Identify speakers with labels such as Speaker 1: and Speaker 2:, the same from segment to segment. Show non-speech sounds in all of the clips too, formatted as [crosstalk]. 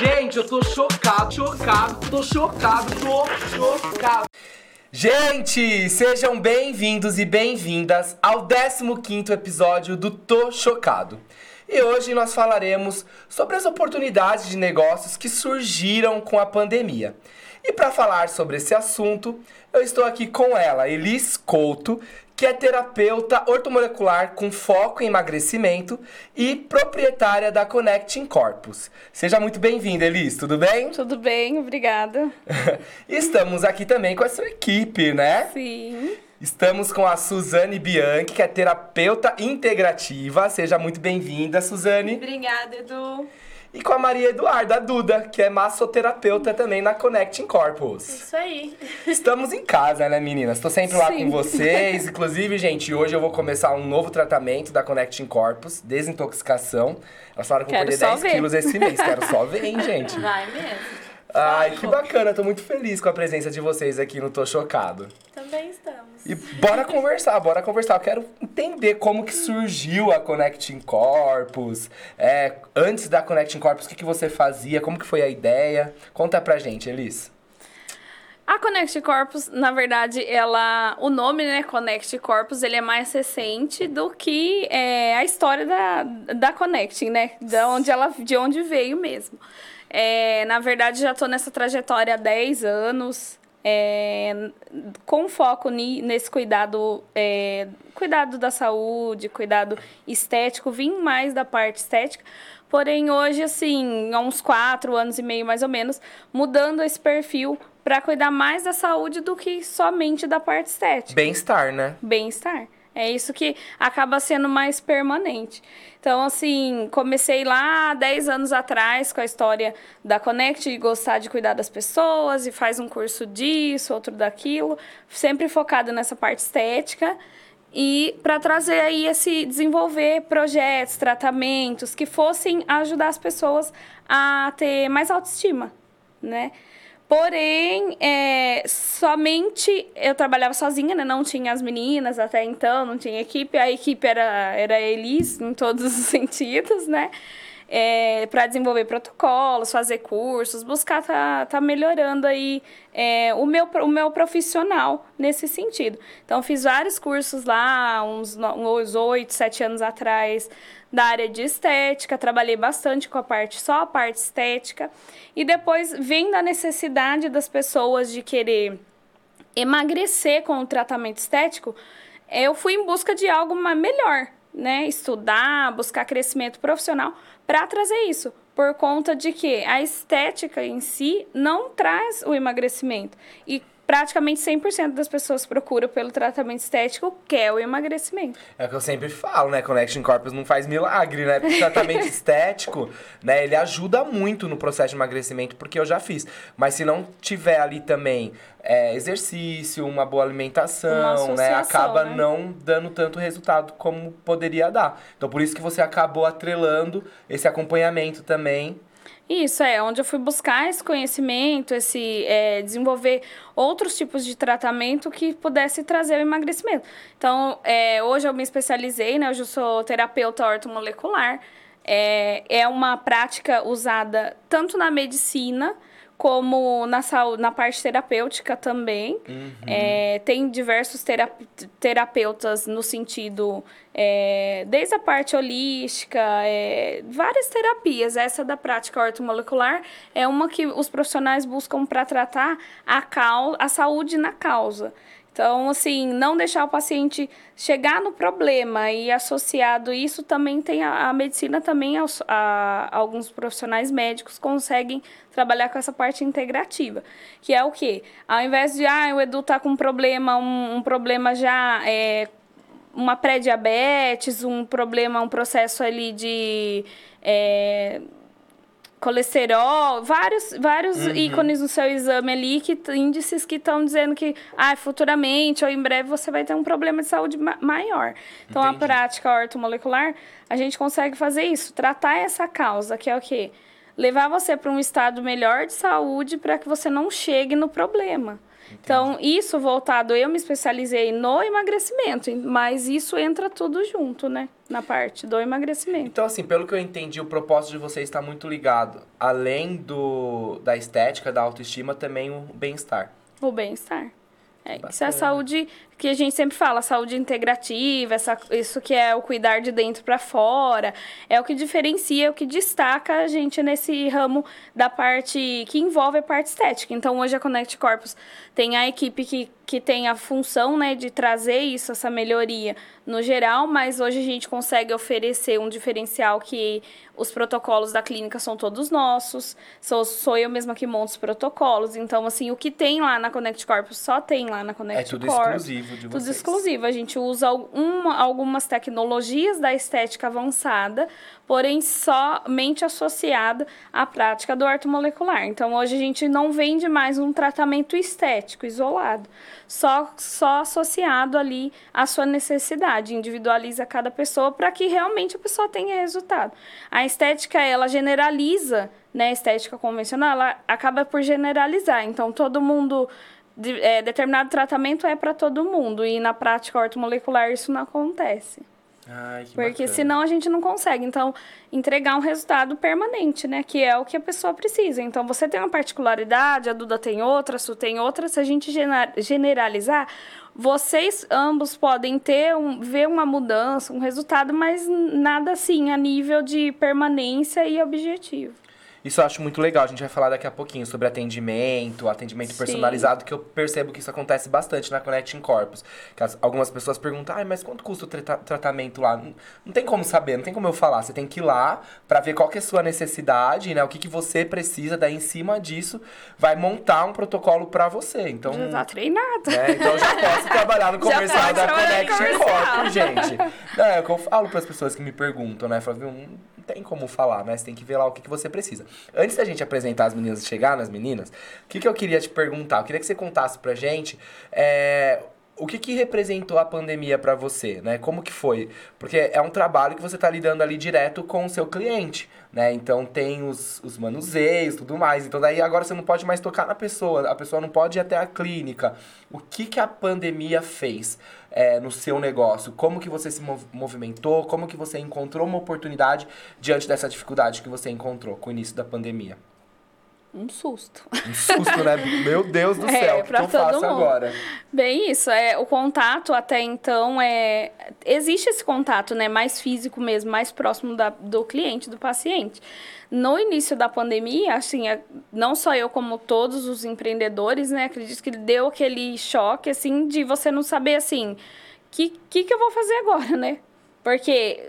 Speaker 1: Gente, eu tô chocado, chocado, tô chocado, tô chocado.
Speaker 2: Gente, sejam bem-vindos e bem-vindas ao 15º episódio do Tô Chocado. E hoje nós falaremos sobre as oportunidades de negócios que surgiram com a pandemia. E para falar sobre esse assunto, eu estou aqui com ela, Elis Couto, que é terapeuta ortomolecular com foco em emagrecimento e proprietária da Connecting Corpus. Seja muito bem-vinda, Elis, tudo bem?
Speaker 3: Tudo bem, obrigada. [laughs]
Speaker 2: Estamos aqui também com a sua equipe, né?
Speaker 3: Sim.
Speaker 2: Estamos com a Suzane Bianchi, que é terapeuta integrativa. Seja muito bem-vinda, Suzane.
Speaker 4: Obrigada, Edu.
Speaker 2: E com a Maria Eduarda, a Duda, que é massoterapeuta também na Connecting Corpus.
Speaker 4: Isso aí.
Speaker 2: Estamos em casa, né, meninas? Estou sempre lá
Speaker 3: Sim.
Speaker 2: com vocês. Inclusive, gente, hoje eu vou começar um novo tratamento da Connecting Corpus, desintoxicação. Elas falaram que eu vou perder
Speaker 3: só
Speaker 2: 10
Speaker 3: ver.
Speaker 2: quilos esse mês. Quero só ver, hein, gente? [laughs]
Speaker 4: Vai mesmo.
Speaker 2: Ai, que bacana. Tô muito feliz com a presença de vocês aqui no Tô Chocado.
Speaker 4: Também estamos.
Speaker 2: E bora conversar, bora conversar. Eu quero entender como que surgiu a Connecting Corpus. É, antes da Connecting Corpus, o que, que você fazia? Como que foi a ideia? Conta pra gente, Elis.
Speaker 3: A Connect Corpus, na verdade, ela, o nome, né, Connect Corpus, ele é mais recente do que é, a história da, da Connecting, né, de onde ela, de onde veio mesmo. É, na verdade, já estou nessa trajetória há 10 anos, é, com foco ni- nesse cuidado, é, cuidado da saúde, cuidado estético, vim mais da parte estética. Porém, hoje, assim, há uns quatro anos e meio mais ou menos, mudando esse perfil para cuidar mais da saúde do que somente da parte estética
Speaker 2: Bem-estar, né?
Speaker 3: bem-estar. É isso que acaba sendo mais permanente. Então, assim, comecei lá há 10 anos atrás com a história da Connect, de gostar de cuidar das pessoas, e faz um curso disso, outro daquilo, sempre focado nessa parte estética. E para trazer aí esse desenvolver projetos, tratamentos que fossem ajudar as pessoas a ter mais autoestima, né? Porém, é, somente eu trabalhava sozinha, né? Não tinha as meninas até então, não tinha equipe. A equipe era, era Elis em todos os [laughs] sentidos, né? É, para desenvolver protocolos, fazer cursos, buscar tá, tá melhorando aí é, o, meu, o meu profissional nesse sentido. Então, fiz vários cursos lá, uns, uns 8, 7 anos atrás, da área de estética, trabalhei bastante com a parte, só a parte estética. E depois, vem da necessidade das pessoas de querer emagrecer com o tratamento estético, eu fui em busca de algo melhor, né? Estudar, buscar crescimento profissional para trazer isso. Por conta de que a estética em si não traz o emagrecimento. E praticamente 100% das pessoas procuram pelo tratamento estético, que é o emagrecimento.
Speaker 2: É o que eu sempre falo, né? Connection Corpus não faz milagre, né? Porque o tratamento [laughs] estético, né? Ele ajuda muito no processo de emagrecimento, porque eu já fiz. Mas se não tiver ali também é, exercício, uma boa
Speaker 3: Uma
Speaker 2: alimentação, né?
Speaker 3: associação,
Speaker 2: Acaba
Speaker 3: né?
Speaker 2: não dando tanto resultado como poderia dar. Então por isso que você acabou atrelando esse acompanhamento também.
Speaker 3: Isso é onde eu fui buscar esse conhecimento, esse é, desenvolver outros tipos de tratamento que pudesse trazer o emagrecimento. Então, é, hoje eu me especializei, né? Hoje eu sou terapeuta ortomolecular. É, é uma prática usada tanto na medicina como na saúde, na parte terapêutica também. É, tem diversos terap- terapeutas no sentido, é, desde a parte holística, é, várias terapias. Essa da prática ortomolecular é uma que os profissionais buscam para tratar a, a saúde na causa. Então, assim, não deixar o paciente chegar no problema e associado isso também tem a, a medicina também aos- a- alguns profissionais médicos conseguem trabalhar com essa parte integrativa, que é o quê? Ao invés de ah, o Edu tá com um problema, um, um problema já é, uma pré-diabetes, um problema, um processo ali de é, colesterol, vários, vários
Speaker 2: Uhum.
Speaker 3: ícones no seu exame ali, que índices que estão dizendo que ah, futuramente ou em breve você vai ter um problema de saúde ma- maior. Então,
Speaker 2: Entendi.
Speaker 3: a prática ortomolecular, a gente consegue fazer isso, tratar essa causa, que é o quê? Levar você para um estado melhor de saúde para que você não chegue no problema. Então, isso voltado, eu me especializei no emagrecimento, mas isso entra tudo junto, né? Na parte do emagrecimento.
Speaker 2: Então, assim, pelo que eu entendi, o propósito de vocês está muito ligado, além do da estética, da autoestima, também o bem-estar.
Speaker 3: O bem-estar. É, isso é
Speaker 2: Bacana.
Speaker 3: saúde que a gente sempre fala, saúde integrativa, essa, isso que é o cuidar de dentro para fora, é o que diferencia, é o que destaca a gente nesse ramo da parte que envolve a parte estética. Então, hoje a Connect Corpus tem a equipe que, que tem a função né, de trazer isso, essa melhoria no geral, mas hoje a gente consegue oferecer um diferencial que os protocolos da clínica são todos nossos, sou, sou eu mesma que monto os protocolos, então, assim, o que tem lá na Connect Corpus só tem lá na Connect
Speaker 2: É tudo
Speaker 3: Corpus.
Speaker 2: exclusivo de vocês.
Speaker 3: Tudo exclusivo. A gente usa alguma, algumas tecnologias da estética avançada, porém somente associada à prática do ortomolecular. Então, hoje a gente não vende mais um tratamento estético isolado, só, só associado ali à sua necessidade, individualiza cada pessoa para que realmente a pessoa tenha resultado. A estética, ela generaliza, né? A estética convencional, ela acaba por generalizar. Então, todo mundo de- é, determinado tratamento é para todo mundo e na prática ortomolecular isso não acontece.
Speaker 2: Ai, que
Speaker 3: Porque
Speaker 2: bacana.
Speaker 3: senão a gente não consegue, então, entregar um resultado permanente, né? Que é o que a pessoa precisa. Então, você tem uma particularidade, a Duda tem outra, a Su tem outra. Se a gente generalizar, vocês ambos podem ter um, ver uma mudança, um resultado, mas nada assim a nível de permanência e objetivo.
Speaker 2: Isso eu acho muito legal. A gente vai falar daqui a pouquinho sobre atendimento, atendimento
Speaker 3: Sim.
Speaker 2: personalizado, que eu percebo que isso acontece bastante na Connecting Corpus. Que as- algumas pessoas perguntam, ah, mas quanto custa o trata- tratamento lá? Não, não tem como saber, não tem como eu falar. Você tem que ir lá pra ver qual que é a sua necessidade, né? O que, que você precisa, daí em cima disso vai montar um protocolo pra você. Então,
Speaker 3: Já tá treinada.
Speaker 2: né? Então eu já posso [laughs] trabalhar no comercial
Speaker 3: pode
Speaker 2: da
Speaker 3: trabalhar no
Speaker 2: Connect
Speaker 3: comercial.
Speaker 2: Corp, gente. Não, é o que eu falo pras pessoas que me perguntam, né? Falo, viu, tem como falar, né? Você tem que ver lá o que, que você precisa. Antes da gente apresentar as meninas e chegar nas meninas, o que, que eu queria te perguntar? Eu queria que você contasse pra gente. é, O que, que representou a pandemia pra você, né? Como que foi? Porque é um trabalho que você tá lidando ali direto com o seu cliente, né? Então tem os, os manuseios, tudo mais. Então daí agora você não pode mais tocar na pessoa, a pessoa não pode ir até a clínica. O que que a pandemia fez é, no seu negócio? Como que você se mov- movimentou? Como que você encontrou uma oportunidade diante dessa dificuldade que você encontrou com o início da pandemia?
Speaker 3: Um susto.
Speaker 2: Um susto, né? [laughs] Meu Deus do
Speaker 3: É,
Speaker 2: céu, o que, eu faço
Speaker 3: mundo.
Speaker 2: agora?
Speaker 3: Bem, isso é o contato até então é existe esse contato, né, mais físico mesmo, mais próximo da, do cliente, do paciente. No início da pandemia, assim, é- não só eu como todos os empreendedores, né, acredito que deu aquele choque assim de você não saber assim, que que que eu vou fazer agora, né? Porque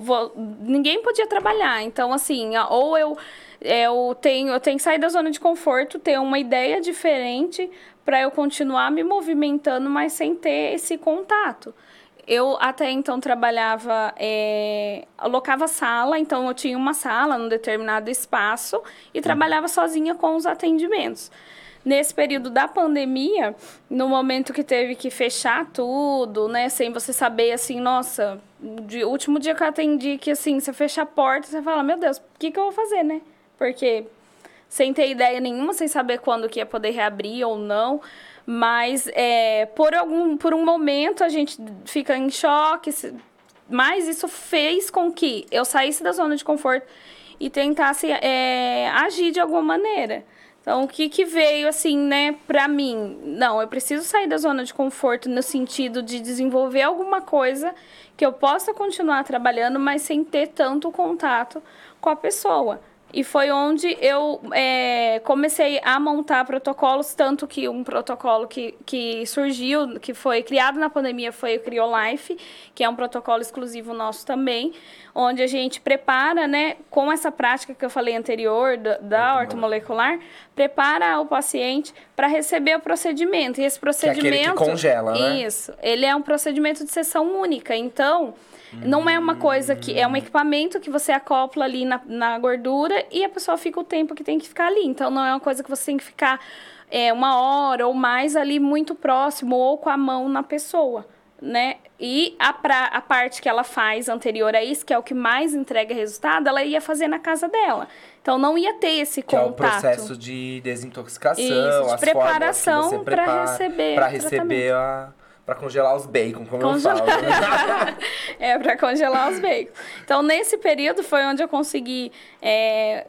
Speaker 3: vou- ninguém podia trabalhar. Então, assim, ou eu, eu, tenho, eu tenho que sair da zona de conforto, ter uma ideia diferente para eu continuar me movimentando, mas sem ter esse contato. Eu até então trabalhava, é, alocava sala, então eu tinha uma sala num determinado espaço e trabalhava sozinha com os atendimentos. Nesse período da pandemia, no momento que teve que fechar tudo, né, sem você saber assim, nossa, de último dia que eu atendi que assim, você fecha a porta, você fala, meu Deus, o que que eu vou fazer, né? Porque sem ter ideia nenhuma, sem saber quando que ia poder reabrir ou não. Mas é, por, algum, por um momento a gente fica em choque, mas isso fez com que eu saísse da zona de conforto e tentasse é, agir de alguma maneira. Então, o que, que veio, assim, né, pra mim? Não, eu preciso sair da zona de conforto no sentido de desenvolver alguma coisa que eu possa continuar trabalhando, mas sem ter tanto contato com a pessoa. E foi onde eu é, comecei a montar protocolos, tanto que um protocolo que, que surgiu, que foi criado na pandemia, foi o CrioLife, que é um protocolo exclusivo nosso também, onde a gente prepara, né, com essa prática que eu falei anterior, da, da ortomolecular, prepara o paciente para receber o procedimento. E esse
Speaker 2: é aquele que
Speaker 3: procedimento...
Speaker 2: congela, né?
Speaker 3: Isso. Ele é um procedimento de sessão única, então... Não é uma coisa que. É um equipamento que você acopla ali na, na gordura e a pessoa fica o tempo que tem que ficar ali. Então não é uma coisa que você tem que ficar é, uma hora ou mais ali muito próximo ou com a mão na pessoa. né? E a, pra, a parte que ela faz anterior a isso, que é o que mais entrega resultado, ela ia fazer na casa dela. Então não ia ter esse
Speaker 2: Que é o
Speaker 3: contato.
Speaker 2: processo de desintoxicação,
Speaker 3: Isso, de preparação
Speaker 2: prepara
Speaker 3: receber
Speaker 2: pra
Speaker 3: o
Speaker 2: receber a para congelar os bacon, como eu falo. [laughs]
Speaker 3: é, para congelar os bacon. Então, nesse período foi onde eu consegui é,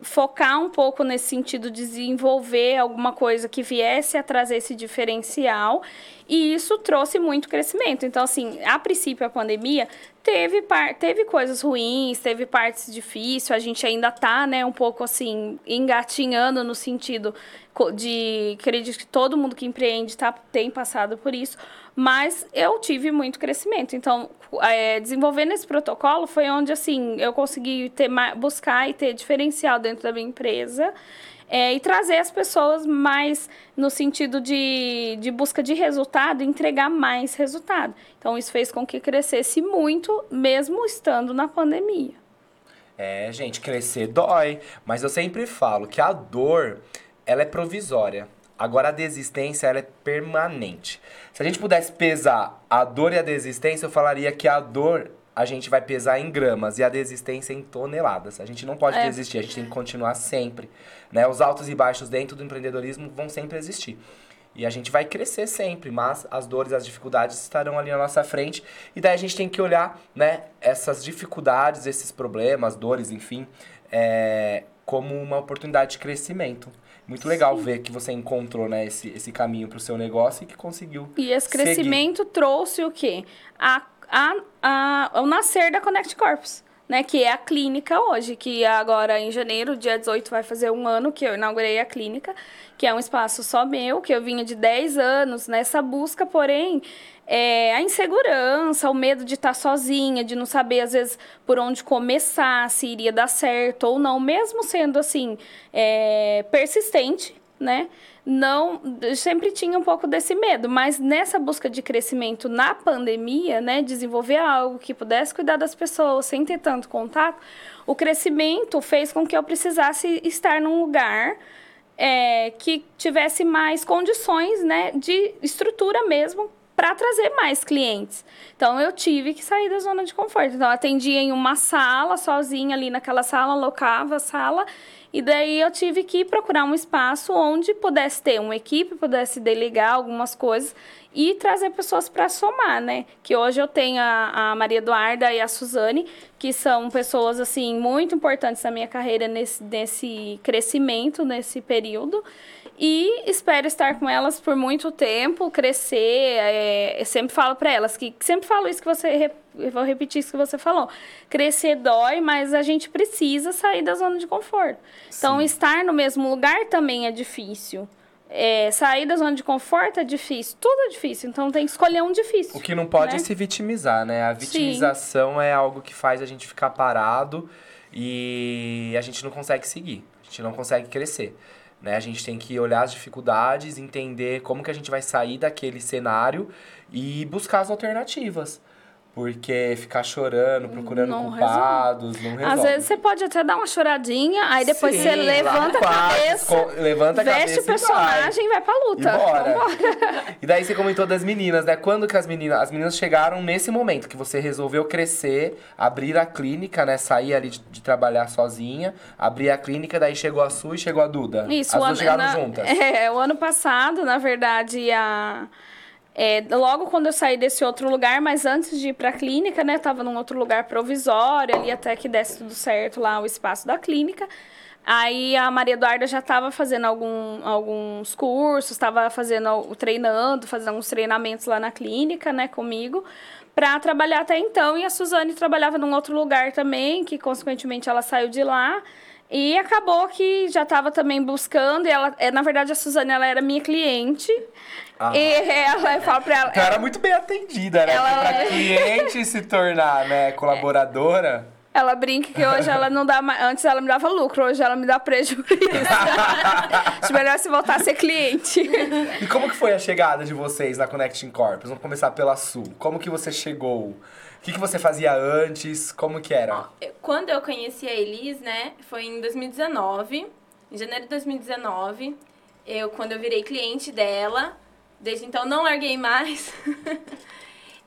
Speaker 3: focar um pouco nesse sentido de desenvolver alguma coisa que viesse a trazer esse diferencial. E isso trouxe muito crescimento. Então, assim, a princípio, a pandemia teve, par teve coisas ruins, teve partes difíceis. A gente ainda tá, né, um pouco, assim, engatinhando no sentido de... Acredito que todo mundo que empreende tá, tem passado por isso. Mas eu tive muito crescimento. Então, é, desenvolvendo esse protocolo foi onde, assim, eu consegui ter buscar e ter diferencial dentro da minha empresa. É, e trazer as pessoas mais no sentido de, de busca de resultado, entregar mais resultado. Então, isso fez com que crescesse muito, mesmo estando na pandemia.
Speaker 2: É, gente, crescer dói, mas eu sempre falo que a dor, ela é provisória. Agora a desistência, ela é permanente. Se a gente pudesse pesar a dor e a desistência, eu falaria que a dor a gente vai pesar em gramas e a desistência em toneladas. A gente não pode
Speaker 3: É.
Speaker 2: desistir, a gente tem que continuar sempre. Né? Os altos e baixos dentro do empreendedorismo vão sempre existir. E a gente vai crescer sempre, mas as dores, as dificuldades estarão ali na nossa frente. E daí a gente tem que olhar, né, essas dificuldades, esses problemas, dores, enfim, é, como uma oportunidade de crescimento. Muito legal ver que você encontrou, né, esse, esse caminho para o seu negócio e que conseguiu.
Speaker 3: E esse
Speaker 2: seguir.
Speaker 3: crescimento trouxe o quê? A, a, a, o nascer da Connect Corpus, né? Que é a clínica hoje, que agora em janeiro, dia 18, vai fazer um ano que eu inaugurei a clínica, que é um espaço só meu, que eu vinha de 10 anos nessa busca, porém, é, a insegurança, o medo de estar sozinha, de não saber, às vezes, por onde começar, se iria dar certo ou não, mesmo sendo, assim, é, persistente, né? Não, sempre tinha um pouco desse medo, mas nessa busca de crescimento na pandemia, né, desenvolver algo que pudesse cuidar das pessoas sem ter tanto contato, o crescimento fez com que eu precisasse estar num lugar é, que tivesse mais condições, né, de estrutura mesmo para trazer mais clientes. Então eu tive que sair da zona de conforto. Então atendia em uma sala sozinha ali naquela sala, alocava a sala e daí eu tive que procurar um espaço onde pudesse ter uma equipe, pudesse delegar algumas coisas e trazer pessoas para somar, né? Que hoje eu tenho a, a Maria Eduarda e a Suzane, que são pessoas assim muito importantes na minha carreira nesse, nesse crescimento, nesse período. E espero estar com elas por muito tempo, crescer. É, eu sempre falo para elas que sempre falo isso que você vou repetir isso que você falou. Crescer dói, mas a gente precisa sair da zona de conforto. Então,
Speaker 2: Sim.
Speaker 3: estar no mesmo lugar também é difícil. É, sair da zona de conforto é difícil. Tudo é difícil. Então, tem que escolher um difícil.
Speaker 2: O que não pode
Speaker 3: né?
Speaker 2: é se vitimizar, né? A vitimização é algo que faz a gente ficar parado e a gente não consegue seguir, a gente não consegue crescer. Né? A gente tem que olhar as dificuldades, entender como que a gente vai sair daquele cenário e buscar as alternativas. Porque ficar chorando, procurando
Speaker 3: Não
Speaker 2: culpados, não resolve.
Speaker 3: Às vezes você pode até dar uma choradinha, aí depois
Speaker 2: Sim,
Speaker 3: você levanta a cabeça,
Speaker 2: esco- levanta a
Speaker 3: veste
Speaker 2: cabeça
Speaker 3: o personagem e vai pra
Speaker 2: E
Speaker 3: luta.
Speaker 2: bora.
Speaker 3: Vambora.
Speaker 2: E daí você comentou das meninas, né? Quando que as meninas. As meninas chegaram nesse momento que você resolveu crescer, abrir a clínica, né? Sair ali de, de trabalhar sozinha, abrir a clínica, daí chegou a Su e chegou a Duda.
Speaker 3: Isso,
Speaker 2: as duas
Speaker 3: ano,
Speaker 2: chegaram
Speaker 3: na-
Speaker 2: juntas. [laughs]
Speaker 3: É, o ano passado, na verdade, a. é, logo quando eu saí desse outro lugar, mas antes de ir pra clínica, né? Tava num outro lugar provisório, ali até que desse tudo certo lá o espaço da clínica. Aí a Maria Eduarda já estava fazendo algum, alguns cursos, estava fazendo treinando, fazendo uns treinamentos lá na clínica, né, comigo, para trabalhar até então. E a Suzane trabalhava num outro lugar também, que consequentemente ela saiu de lá. E acabou que já estava também buscando, e ela, é, na verdade, a Suzane ela era minha cliente.
Speaker 2: Ah.
Speaker 3: E ela, eu falo pra ela.
Speaker 2: Então era muito bem atendida, né?
Speaker 3: Ela-
Speaker 2: pra cliente se tornar, né, colaboradora.
Speaker 3: Ela brinca que hoje ela não dá mais. Antes ela me dava lucro, hoje ela me dá prejuízo. [laughs] Acho melhor se voltar a ser cliente.
Speaker 2: E como que foi a chegada de vocês na Connecting Corp? Vamos começar pela Sul. Como que você chegou? O que, que você fazia antes? Como que era?
Speaker 4: Quando eu conheci a Elis, né, foi em 2019, em janeiro de 2019, eu, quando eu virei cliente dela, desde então não larguei mais. [laughs]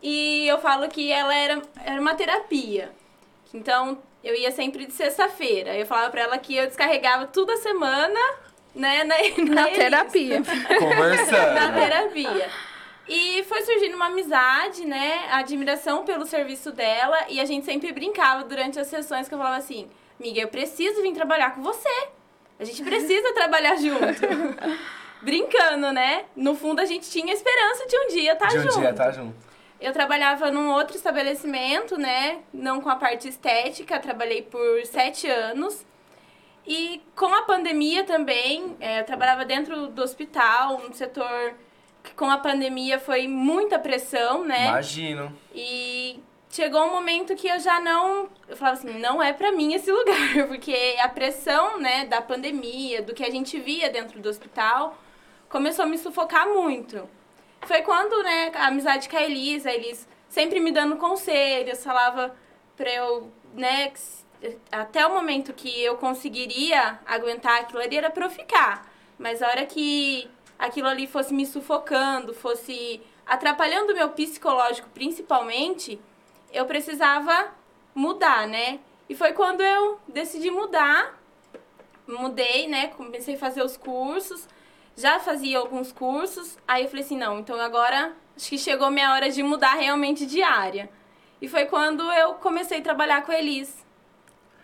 Speaker 4: E eu falo que ela era, era uma terapia. Então, eu ia sempre de sexta-feira. Eu falava pra ela que eu descarregava toda semana, né, na, [laughs] na,
Speaker 3: Na terapia. [laughs]
Speaker 4: na
Speaker 2: Conversando.
Speaker 4: terapia. E foi surgindo uma amizade, né? A admiração pelo serviço dela. E a gente sempre brincava durante as sessões que eu falava assim: Amiga, eu preciso vir trabalhar com você. A gente precisa [laughs] trabalhar junto. Brincando, né? No fundo, a gente tinha esperança de um dia estar
Speaker 2: De um
Speaker 4: junto.
Speaker 2: dia tá junto.
Speaker 4: Eu trabalhava num outro estabelecimento, né? Não com a parte estética, trabalhei por sete anos. E com a pandemia também, é, eu trabalhava dentro do hospital, um setor que com a pandemia foi muita pressão, né?
Speaker 2: Imagino.
Speaker 4: E chegou um momento que eu já não. Eu falava assim, não é pra mim esse [laughs] lugar, porque a pressão, né, da pandemia, do que a gente via dentro do hospital, começou a me sufocar muito. Foi quando, né, a amizade com a Elis, a Elis sempre me dando conselhos, falava pra eu, né, até o momento que eu conseguiria aguentar aquilo ali era pra eu ficar. Mas a hora que aquilo ali fosse me sufocando, fosse atrapalhando o meu psicológico principalmente, eu precisava mudar, né? E foi quando eu decidi mudar, mudei, né? Comecei a fazer os cursos, já fazia alguns cursos, aí eu falei assim, não, então agora acho que chegou minha hora de mudar realmente de área. E foi quando eu comecei a trabalhar com a Elis.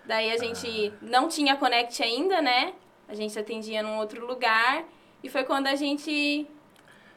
Speaker 4: Daí a gente não tinha Connect ainda, né? A gente atendia num outro lugar. E foi quando a gente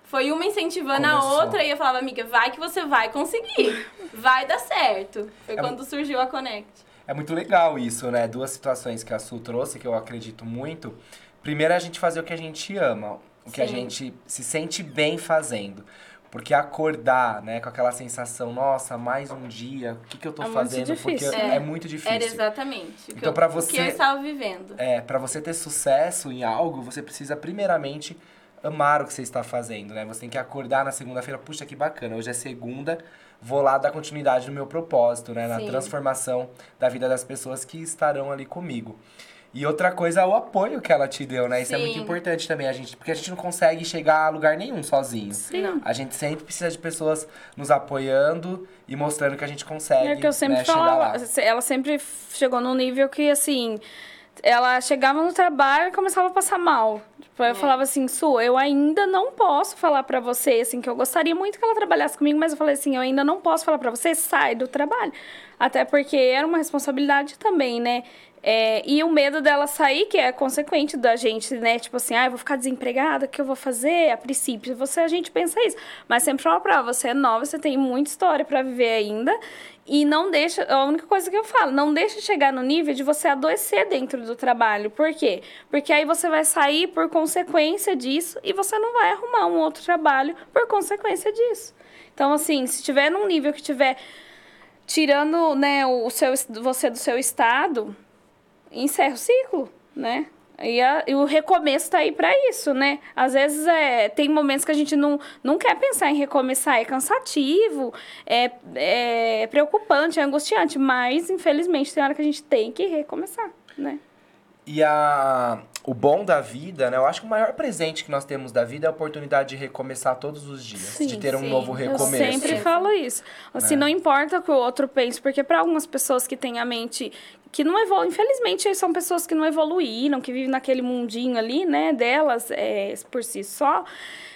Speaker 4: foi uma incentivando
Speaker 2: Começou.
Speaker 4: a outra e eu falava, amiga, vai que você vai conseguir. Vai dar certo. Foi
Speaker 2: É
Speaker 4: quando surgiu a Connect.
Speaker 2: É muito legal isso, né? Duas situações que a Su trouxe, que eu acredito muito. Primeiro, é a gente fazer o que a gente ama, o que a
Speaker 4: Sim.
Speaker 2: gente se sente bem fazendo. Porque acordar, né, com aquela sensação, nossa, mais um dia, o que, que eu tô
Speaker 3: É
Speaker 2: fazendo? Porque
Speaker 4: É.
Speaker 2: é, muito difícil.
Speaker 4: Era exatamente o que,
Speaker 2: Então,
Speaker 4: eu,
Speaker 2: pra
Speaker 4: o que
Speaker 2: você-
Speaker 4: eu estava vivendo.
Speaker 2: É, para você ter sucesso em algo, você precisa primeiramente amar o que você está fazendo, né? Você tem que acordar na segunda-feira, puxa que bacana, hoje é segunda, vou lá dar continuidade no meu propósito, né? Na
Speaker 4: Sim.
Speaker 2: transformação da vida das pessoas que estarão ali comigo. E outra coisa é o apoio que ela te deu, né? Isso é muito
Speaker 4: Sim.
Speaker 2: importante também, a gente, porque a gente não consegue chegar a lugar nenhum sozinho.
Speaker 4: Não.
Speaker 2: A gente sempre precisa de pessoas nos apoiando e mostrando que a gente consegue
Speaker 3: É que eu sempre
Speaker 2: né,
Speaker 3: falava, ela sempre chegou num nível que, assim, ela chegava no trabalho e começava a passar mal. Tipo,
Speaker 2: É.
Speaker 3: eu falava assim, Su, eu ainda não posso falar pra você, assim, que eu gostaria muito que ela trabalhasse comigo, mas eu falei assim, eu ainda não posso falar pra você, sai do trabalho. Até porque era uma responsabilidade também, né? É, e o medo dela sair, que é consequente da gente, né? Tipo assim, ah, eu vou ficar desempregada, o que eu vou fazer? A princípio, você, a gente pensa isso. Mas sempre fala pra você é nova, você tem muita história pra viver ainda. E não deixa, a única coisa que eu falo, não deixa chegar no nível de você adoecer dentro do trabalho. Por quê? Porque aí você vai sair por consequência disso e você não vai arrumar um outro trabalho por consequência disso. Então, assim, se tiver num nível que tiver tirando, né, o seu, você do seu estado, encerra o ciclo, né? E, a- e o recomeço tá aí para isso, né? Às vezes é, tem momentos que a gente não, não quer pensar em recomeçar, é cansativo, é, é preocupante, é angustiante, mas infelizmente tem hora que a gente tem que recomeçar, né?
Speaker 2: E a, o bom da vida, né? Eu acho que o maior presente que nós temos da vida é a oportunidade de recomeçar todos os dias.
Speaker 3: Sim,
Speaker 2: de ter um
Speaker 4: sim.
Speaker 2: novo
Speaker 4: Eu
Speaker 2: recomeço.
Speaker 3: Eu sempre falo isso. Assim,
Speaker 2: Né?
Speaker 3: não importa o que o outro pense, porque para algumas pessoas que têm a mente que não evoluem, infelizmente são pessoas que não evoluíram, que vivem naquele mundinho ali, né, delas é, por si só.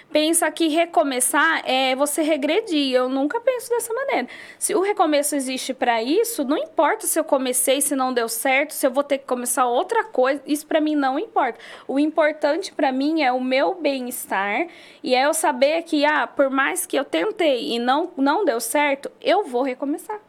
Speaker 3: Pensa que recomeçar é você regredir. Eu nunca penso dessa maneira. Se o recomeço existe para isso, não importa se eu comecei, se não deu certo, se eu vou ter que começar outra coisa, isso para mim não importa. O importante para mim é o meu bem-estar e é eu saber que, ah, por mais que eu tentei e não, não deu certo, eu vou recomeçar,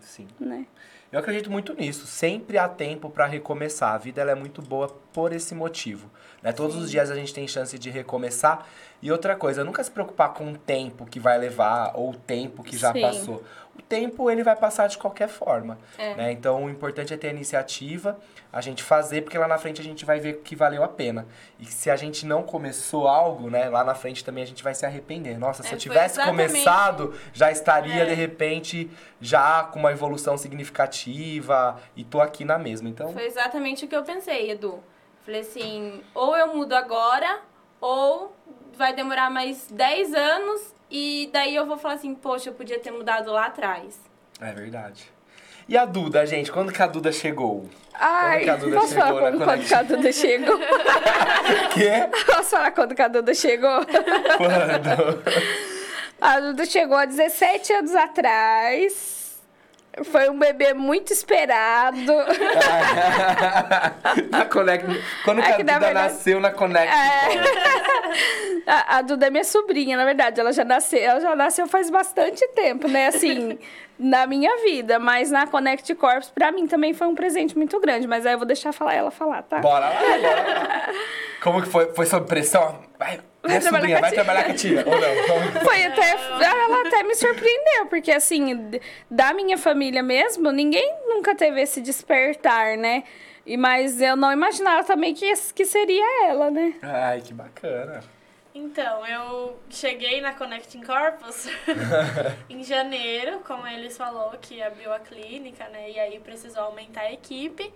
Speaker 2: Sim.
Speaker 3: né?
Speaker 2: Eu acredito muito nisso. Sempre há tempo para recomeçar. A vida ela é muito boa por esse motivo. Né? Todos os dias a gente tem chance de recomeçar. E outra coisa, nunca se preocupar com o tempo que vai levar ou o tempo que já
Speaker 3: Sim.
Speaker 2: passou. O tempo ele vai passar de qualquer forma.
Speaker 4: É.
Speaker 2: Né? Então o importante é ter a iniciativa, a gente fazer, porque lá na frente a gente vai ver que valeu a pena. E se a gente não começou algo, né, lá na frente também a gente vai se arrepender. Nossa, se
Speaker 4: É,
Speaker 2: eu
Speaker 4: foi
Speaker 2: tivesse
Speaker 4: exatamente-
Speaker 2: começado, já estaria
Speaker 4: É.
Speaker 2: de repente já com uma evolução significativa e tô aqui na mesma. Então,
Speaker 4: Foi exatamente o que eu pensei, Edu. Falei assim, ou eu mudo agora, ou vai demorar mais 10 anos e daí eu vou falar assim, poxa, eu podia ter mudado lá atrás.
Speaker 2: É verdade. E a Duda, gente, quando que a Duda chegou?
Speaker 3: Ai,
Speaker 2: Duda
Speaker 3: posso
Speaker 2: chegou
Speaker 3: falar quando, quando que a Duda chegou? [laughs]
Speaker 2: Quê?
Speaker 3: posso falar quando que a Duda chegou?
Speaker 2: Quando?
Speaker 3: A Duda chegou há 17 anos atrás. Foi um bebê muito esperado. [laughs]
Speaker 2: na Connect. Quando
Speaker 3: É
Speaker 2: que a Duda
Speaker 3: verdade-
Speaker 2: nasceu na Connect?
Speaker 3: É. [laughs] A, a Duda é minha sobrinha, na verdade. Ela já nasceu, ela já nasceu faz bastante tempo, né? Assim, [laughs] na minha vida. Mas na Connect Corps, pra mim também foi um presente muito grande. Mas aí eu vou deixar falar ela falar, tá?
Speaker 2: Bora lá, bora lá. Como que foi? Foi sob pressão? Vai, minha
Speaker 3: trabalhar
Speaker 2: sobrinha,
Speaker 3: com
Speaker 2: vai trabalhar com a tia. Ou não?
Speaker 3: Foi até. Ela até me surpreendeu, porque assim, da minha família mesmo, ninguém nunca teve esse despertar, né? E, mas eu não imaginava também que, que seria ela, né?
Speaker 2: Ai, que bacana.
Speaker 5: Então, eu cheguei na Connecting Corpus [laughs] em janeiro, como eles falou que abriu a clínica, né? E aí precisou aumentar a equipe.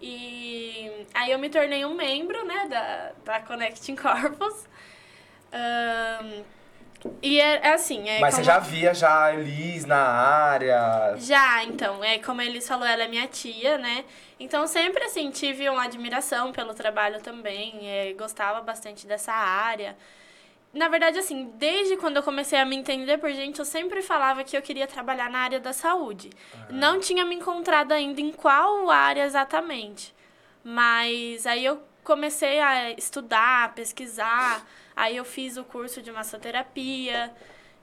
Speaker 5: E aí eu me tornei um membro, né, da, da Connecting Corpus. E é, é assim, é
Speaker 2: Mas você já via já a Elis na área?
Speaker 5: Já, então, é como eles falou, ela é minha tia, né? Então sempre assim tive uma admiração pelo trabalho também, é, gostava bastante dessa área. Na verdade, assim, desde quando eu comecei a me entender por gente, eu sempre falava que eu queria trabalhar na área da saúde. Não tinha me encontrado ainda em qual área exatamente. Mas aí eu comecei a estudar, pesquisar, aí eu fiz o curso de massoterapia.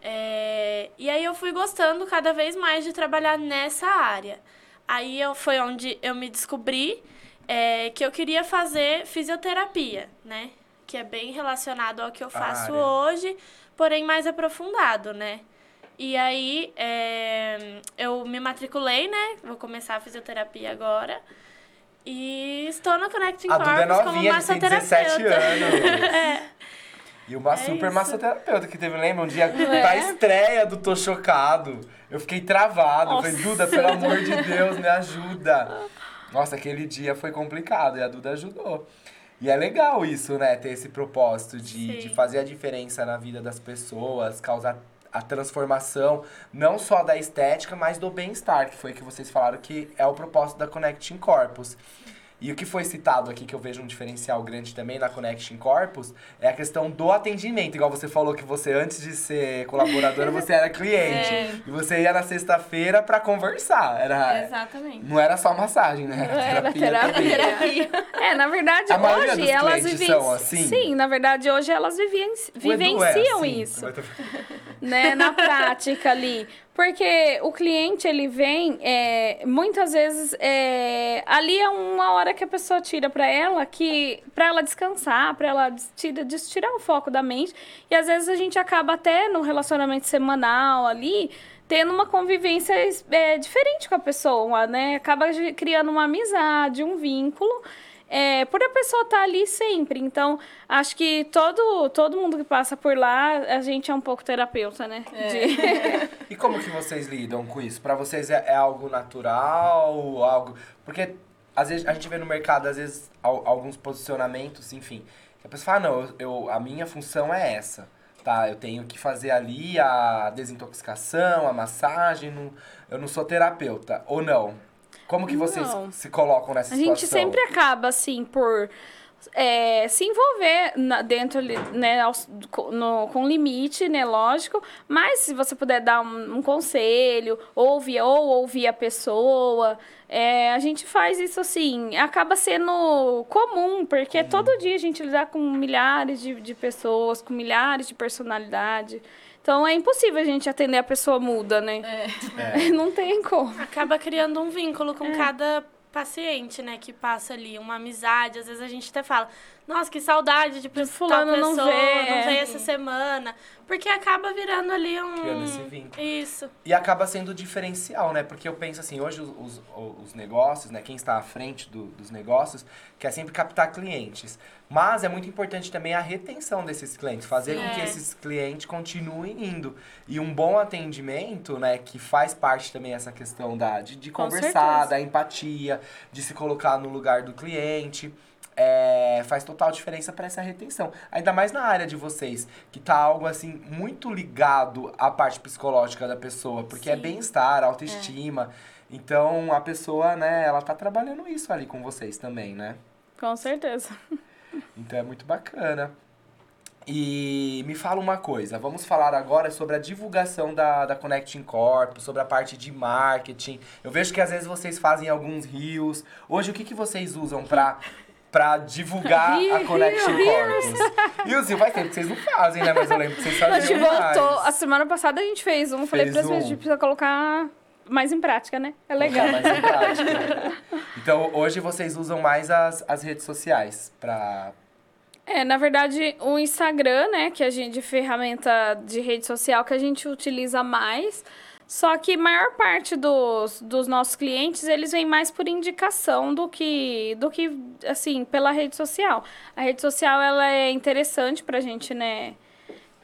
Speaker 5: é, e aí eu fui gostando cada vez mais de trabalhar nessa área. Aí eu, foi onde eu me descobri é, que eu queria fazer fisioterapia, né? Que é bem relacionado ao que eu faço
Speaker 2: área.
Speaker 5: hoje, porém mais aprofundado, né? E aí é, eu me matriculei, né? Vou começar a fisioterapia agora. E estou na Connecting
Speaker 2: A Duda é
Speaker 5: como
Speaker 2: a tem 17
Speaker 5: massoterapeuta.
Speaker 2: anos. [laughs]
Speaker 5: É.
Speaker 2: E uma
Speaker 5: É
Speaker 2: super
Speaker 5: isso.
Speaker 2: massoterapeuta que teve, lembra? Um dia
Speaker 3: É.
Speaker 2: da estreia do Tô Chocado. Eu fiquei travado. Eu falei,
Speaker 3: Nossa.
Speaker 2: Duda, pelo amor de Deus, me ajuda. Nossa, aquele dia foi complicado e a Duda ajudou. E é legal isso, né? Ter esse propósito de,
Speaker 5: Sim.
Speaker 2: de fazer a diferença na vida das pessoas, causar a transformação, não só da estética, mas do bem-estar, que foi que vocês falaram que é o propósito da Connecting Corpus. E o que foi citado aqui, que eu vejo um diferencial grande também na Connecting Corpus, é a questão do atendimento. Igual você falou que você, antes de ser colaboradora, você era [laughs] cliente.
Speaker 4: É.
Speaker 2: E você ia na sexta-feira pra conversar. Era,
Speaker 4: Exatamente.
Speaker 2: não era só massagem, né?
Speaker 3: Era
Speaker 2: terapia também.
Speaker 3: terapia. [laughs] É, na verdade,
Speaker 2: A
Speaker 3: hoje elas
Speaker 2: são assim?
Speaker 3: Sim, na verdade, hoje elas.
Speaker 2: O Edu é
Speaker 3: vivenciam
Speaker 2: assim.
Speaker 3: isso. Né, na prática ali. Porque o cliente, ele vem, é, muitas vezes, é, ali é uma hora que a pessoa tira pra ela, que para ela descansar, pra ela tira, tirar o foco da mente. E às vezes a gente acaba até no relacionamento semanal ali, tendo uma convivência é, diferente com a pessoa, né? Acaba criando uma amizade, um vínculo. É, por a pessoa estar ali sempre. Então, acho que todo, todo mundo que passa por lá, a gente é um pouco terapeuta, né? De- [laughs]
Speaker 2: E como que vocês lidam com isso? Pra vocês é, é algo natural, algo... Porque às vezes a gente vê no mercado, às vezes, al- alguns posicionamentos, enfim. Que a pessoa fala, não, eu, eu- a minha função é essa. Tá, eu tenho que fazer ali a desintoxicação, a massagem, não- eu não sou terapeuta. Ou não? Como que vocês
Speaker 3: Não.
Speaker 2: se colocam nessa
Speaker 3: A
Speaker 2: situação?
Speaker 3: gente sempre acaba, assim, por é, se envolver na- dentro, né, aos- no- com limite, né, lógico. Mas se você puder dar um, um conselho, ouvir, ou ouvir a pessoa, é, a gente faz isso assim. Acaba sendo comum, porque todo dia a gente lida com milhares de, de pessoas, com milhares de personalidades. Então é impossível a gente atender a pessoa muda, né?
Speaker 2: É. [laughs]
Speaker 3: Não tem como.
Speaker 5: acaba criando um vínculo
Speaker 3: É.
Speaker 5: com cada paciente, né, que passa ali, uma amizade. Às vezes a gente até fala, nossa, que saudade de pessoa,
Speaker 3: fulano
Speaker 5: tal
Speaker 3: não
Speaker 5: pessoa,
Speaker 3: vê,
Speaker 5: não
Speaker 3: é.
Speaker 5: veio essa semana. Porque acaba virando ali um...
Speaker 2: Criando esse vínculo.
Speaker 5: Isso.
Speaker 2: E acaba sendo diferencial, né? Porque eu penso assim, hoje os, os, os negócios, né? Quem está à frente do- dos negócios quer sempre captar clientes. Mas é muito importante também a retenção desses clientes, fazer com que
Speaker 5: É.
Speaker 2: esses clientes continuem indo. E um bom atendimento, né? Que faz parte também essa questão da, de, de conversar,
Speaker 3: certeza.
Speaker 2: da empatia, de se colocar no lugar do cliente. É, faz total diferença para essa retenção. Ainda mais na área de vocês, que tá algo assim muito ligado à parte psicológica da pessoa, porque é
Speaker 5: Sim.
Speaker 2: bem-estar, autoestima. Então a pessoa, né, ela tá trabalhando isso ali com vocês também, né?
Speaker 3: Com certeza. [laughs]
Speaker 2: Então é muito bacana. E me fala uma coisa, vamos falar agora sobre a divulgação da, da Connecting Corp, sobre a parte de marketing. Eu vejo que às vezes vocês fazem alguns rios. Hoje, o que, que vocês usam pra, pra divulgar [laughs] a Connecting
Speaker 3: ri-
Speaker 2: Corp? Rios, faz tempo que vocês não fazem, né? Mas eu lembro que vocês
Speaker 3: A gente
Speaker 2: faziam
Speaker 3: voltou. A semana passada a gente fez um. Falei
Speaker 2: Fez
Speaker 3: pra vocês, a gente precisa colocar mais em prática, né? É legal.
Speaker 2: Mais em prática. [laughs] Então, hoje vocês usam mais as, as redes sociais pra...
Speaker 3: É, na verdade, o Instagram, né, que a gente, de ferramenta de rede social que a gente utiliza mais. Só que maior parte dos, dos nossos clientes, eles vêm mais por indicação do que, do que, assim, pela rede social. A rede social, ela é interessante pra gente, né,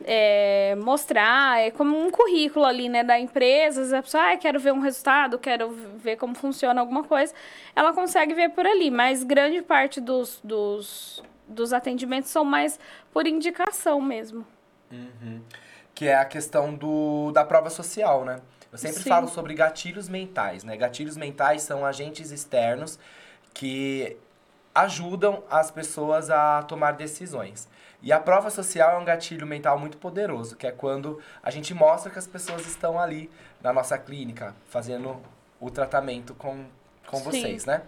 Speaker 3: é, mostrar, é como um currículo ali, né, da empresa. A pessoa, ah, quero ver um resultado, quero ver como funciona alguma coisa. Ela consegue ver por ali, mas grande parte dos, dos, dos atendimentos são mais por indicação mesmo.
Speaker 2: Que é a questão do, da prova social, né? Eu sempre
Speaker 3: Sim.
Speaker 2: falo sobre gatilhos mentais, né? Gatilhos mentais são agentes externos que ajudam as pessoas a tomar decisões. E a prova social é um gatilho mental muito poderoso, que é quando a gente mostra que as pessoas estão ali na nossa clínica fazendo o tratamento com, com
Speaker 3: Sim.
Speaker 2: vocês, né?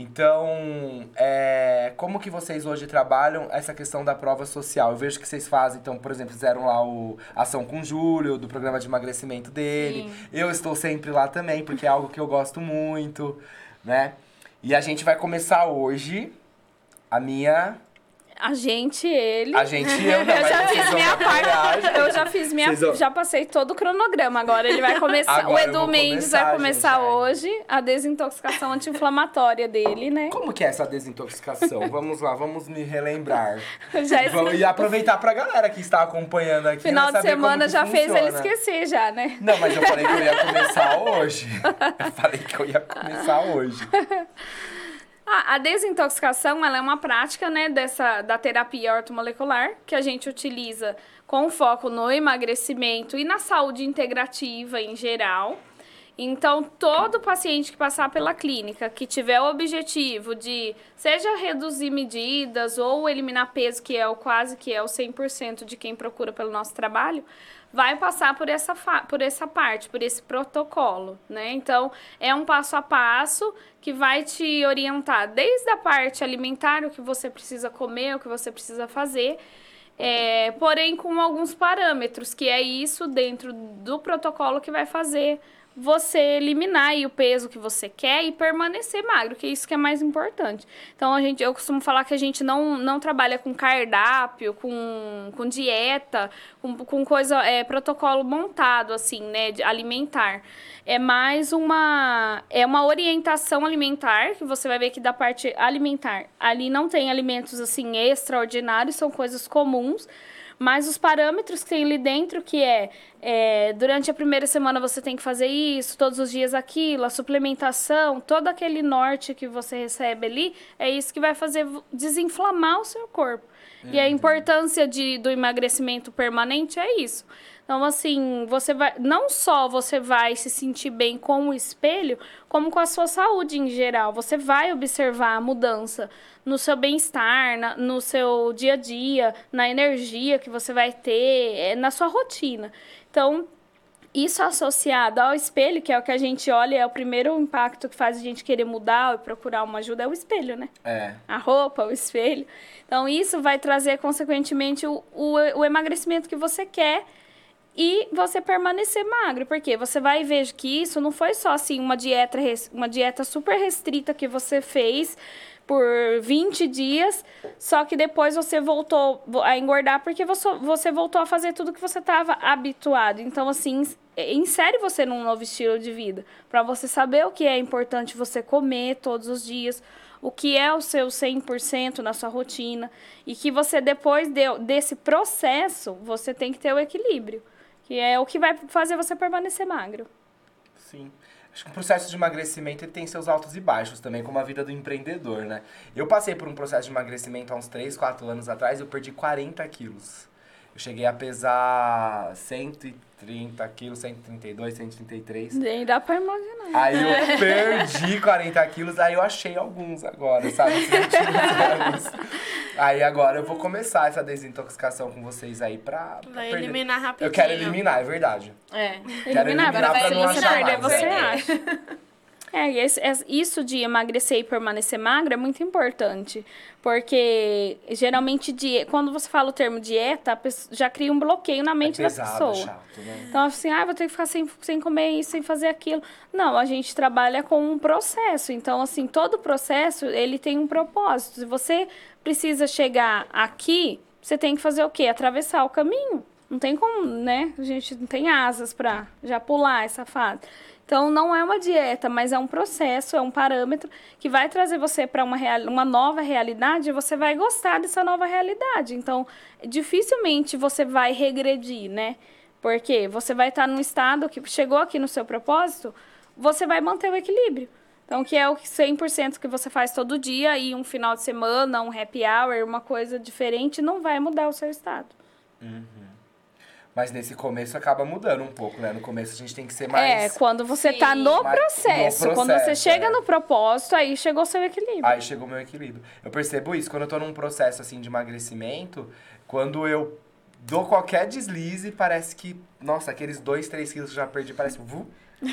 Speaker 2: Então, é, como que vocês hoje trabalham essa questão da prova social? Eu vejo que vocês fazem, então, por exemplo, fizeram lá o Ação com o Júlio, do programa de emagrecimento dele.
Speaker 3: Sim.
Speaker 2: Eu estou sempre lá também, porque é algo que eu gosto muito, né? E a gente vai começar hoje a minha...
Speaker 3: A gente, ele.
Speaker 2: A gente e eu, [laughs] não,
Speaker 3: eu já fiz minha parte. Eu já fiz minha.
Speaker 2: Vão-
Speaker 3: Já passei todo o cronograma. Agora ele vai começar.
Speaker 2: Agora
Speaker 3: o Edu Mendes
Speaker 2: começar,
Speaker 3: vai começar
Speaker 2: gente, é.
Speaker 3: hoje a desintoxicação anti-inflamatória dele, né?
Speaker 2: Como que é essa desintoxicação? vamos lá, vamos me relembrar. [laughs]
Speaker 3: Já
Speaker 2: Vamos, e aproveitar pra galera que está acompanhando aqui.
Speaker 3: final
Speaker 2: né,
Speaker 3: de semana já fez ele
Speaker 2: funciona.
Speaker 3: esquecer, já, né?
Speaker 2: Não, mas eu falei que eu ia começar [laughs] hoje. Eu falei que eu ia começar hoje.
Speaker 3: A, desintoxicação ela é uma prática né, dessa, da terapia ortomolecular que a gente utiliza com foco no emagrecimento e na saúde integrativa em geral. Então, todo paciente que passar pela clínica, que tiver o objetivo de, seja reduzir medidas ou eliminar peso, que é o quase que é o 100% de quem procura pelo nosso trabalho, vai passar por essa, por essa parte, por esse protocolo, né? Então, é um passo a passo que vai te orientar desde a parte alimentar, o que você precisa comer, o que você precisa fazer, é, porém com alguns parâmetros, que é isso dentro do protocolo que vai fazer você eliminar o peso que você quer e permanecer magro, que é isso que é mais importante. Então, a gente, eu costumo falar que a gente não, não trabalha com cardápio, com, com dieta, com, com coisa, é, protocolo montado, assim, né, alimentar. É mais uma, é uma orientação alimentar, que você vai ver que da parte alimentar, ali não tem alimentos, assim, extraordinários, são coisas comuns, mas os parâmetros que tem ali dentro, que é, é, durante a primeira semana você tem que fazer isso, todos os dias aquilo, a suplementação, todo aquele norte que você recebe ali, é isso que vai fazer desinflamar o seu corpo. E a importância de, do emagrecimento permanente é isso. Então, assim, você vai. Não só você vai se sentir bem com o espelho, como com a sua saúde em geral. Você vai observar a mudança no seu bem-estar, no seu dia a dia, na energia que você vai ter, eh, na sua rotina. Então, isso associado ao espelho, que é o que a gente olha, é o primeiro impacto que faz a gente querer mudar e procurar uma ajuda, é o espelho, né?
Speaker 2: É.
Speaker 3: a roupa, o espelho. Então, isso vai trazer, consequentemente, o, o, o emagrecimento que você quer e você permanecer magro. Porque você vai ver que isso não foi só, assim, uma dieta, uma dieta super restrita que você fez por 20 dias, só que depois você voltou a engordar porque você, você voltou a fazer tudo que você estava habituado. Então, assim, ins- insere você num novo estilo de vida, para você saber o que é importante você comer todos os dias, o que é o seu 100% na sua rotina, e que você, depois de- desse processo, você tem que ter o equilíbrio, que é o que vai fazer você permanecer magro.
Speaker 2: Sim. Acho que o processo de emagrecimento tem seus altos e baixos também, como a vida do empreendedor, né? Eu passei por um processo de emagrecimento há uns 3, 4 anos atrás, eu perdi 40 quilos. Eu cheguei a pesar 130 quilos, 132, 133.
Speaker 3: Nem dá pra imaginar.
Speaker 2: Aí eu perdi 40 quilos, aí eu achei alguns agora, sabe? Aí agora eu vou começar essa desintoxicação com vocês aí pra. pra
Speaker 5: Vai
Speaker 2: perder.
Speaker 5: eliminar rapidinho.
Speaker 2: Eu quero eliminar, é verdade.
Speaker 4: É.
Speaker 2: Quero eliminar
Speaker 3: Eliminar,
Speaker 2: pra
Speaker 3: se
Speaker 2: não
Speaker 3: você
Speaker 2: achar
Speaker 3: perder,
Speaker 2: mais.
Speaker 3: você
Speaker 2: é.
Speaker 3: acha. É, esse- es- isso de emagrecer e permanecer magra é muito importante. Porque geralmente, die- quando você fala o termo dieta, a pessoa já cria um bloqueio na mente
Speaker 2: é
Speaker 3: da
Speaker 2: pesado,
Speaker 3: pessoa.
Speaker 2: é chato, né?
Speaker 3: Então, assim, ah, vou ter que ficar sem, sem comer isso, sem fazer aquilo. Não, a gente trabalha com um processo. Então, assim, todo processo, ele tem um propósito. Se você precisa chegar aqui, você tem que fazer o quê? Atravessar o caminho. Não tem como, né? A gente não tem asas pra já pular essa fase. Então, não é uma dieta, mas é um processo, é um parâmetro que vai trazer você para uma, real, uma nova realidade e você vai gostar dessa nova realidade. Então, dificilmente você vai regredir, né? Porque você vai estar num estado que chegou aqui no seu propósito, você vai manter o equilíbrio. Então, que é o que 100% que você faz todo dia e um final de semana, um happy hour, uma coisa diferente, não vai mudar o seu estado.
Speaker 2: Mas nesse começo acaba mudando um pouco, né? No começo a gente tem que ser mais.
Speaker 3: É, quando você
Speaker 4: Sim.
Speaker 3: tá no
Speaker 2: Mais- no
Speaker 3: processo, quando você
Speaker 2: processo,
Speaker 3: chega
Speaker 2: é.
Speaker 3: no propósito, aí chegou o seu equilíbrio.
Speaker 2: Aí chegou o meu equilíbrio. Eu percebo isso quando eu tô num processo assim de emagrecimento, quando eu dou qualquer deslize, parece que, nossa, aqueles dois, três quilos que eu já perdi, parece. Vu, [laughs]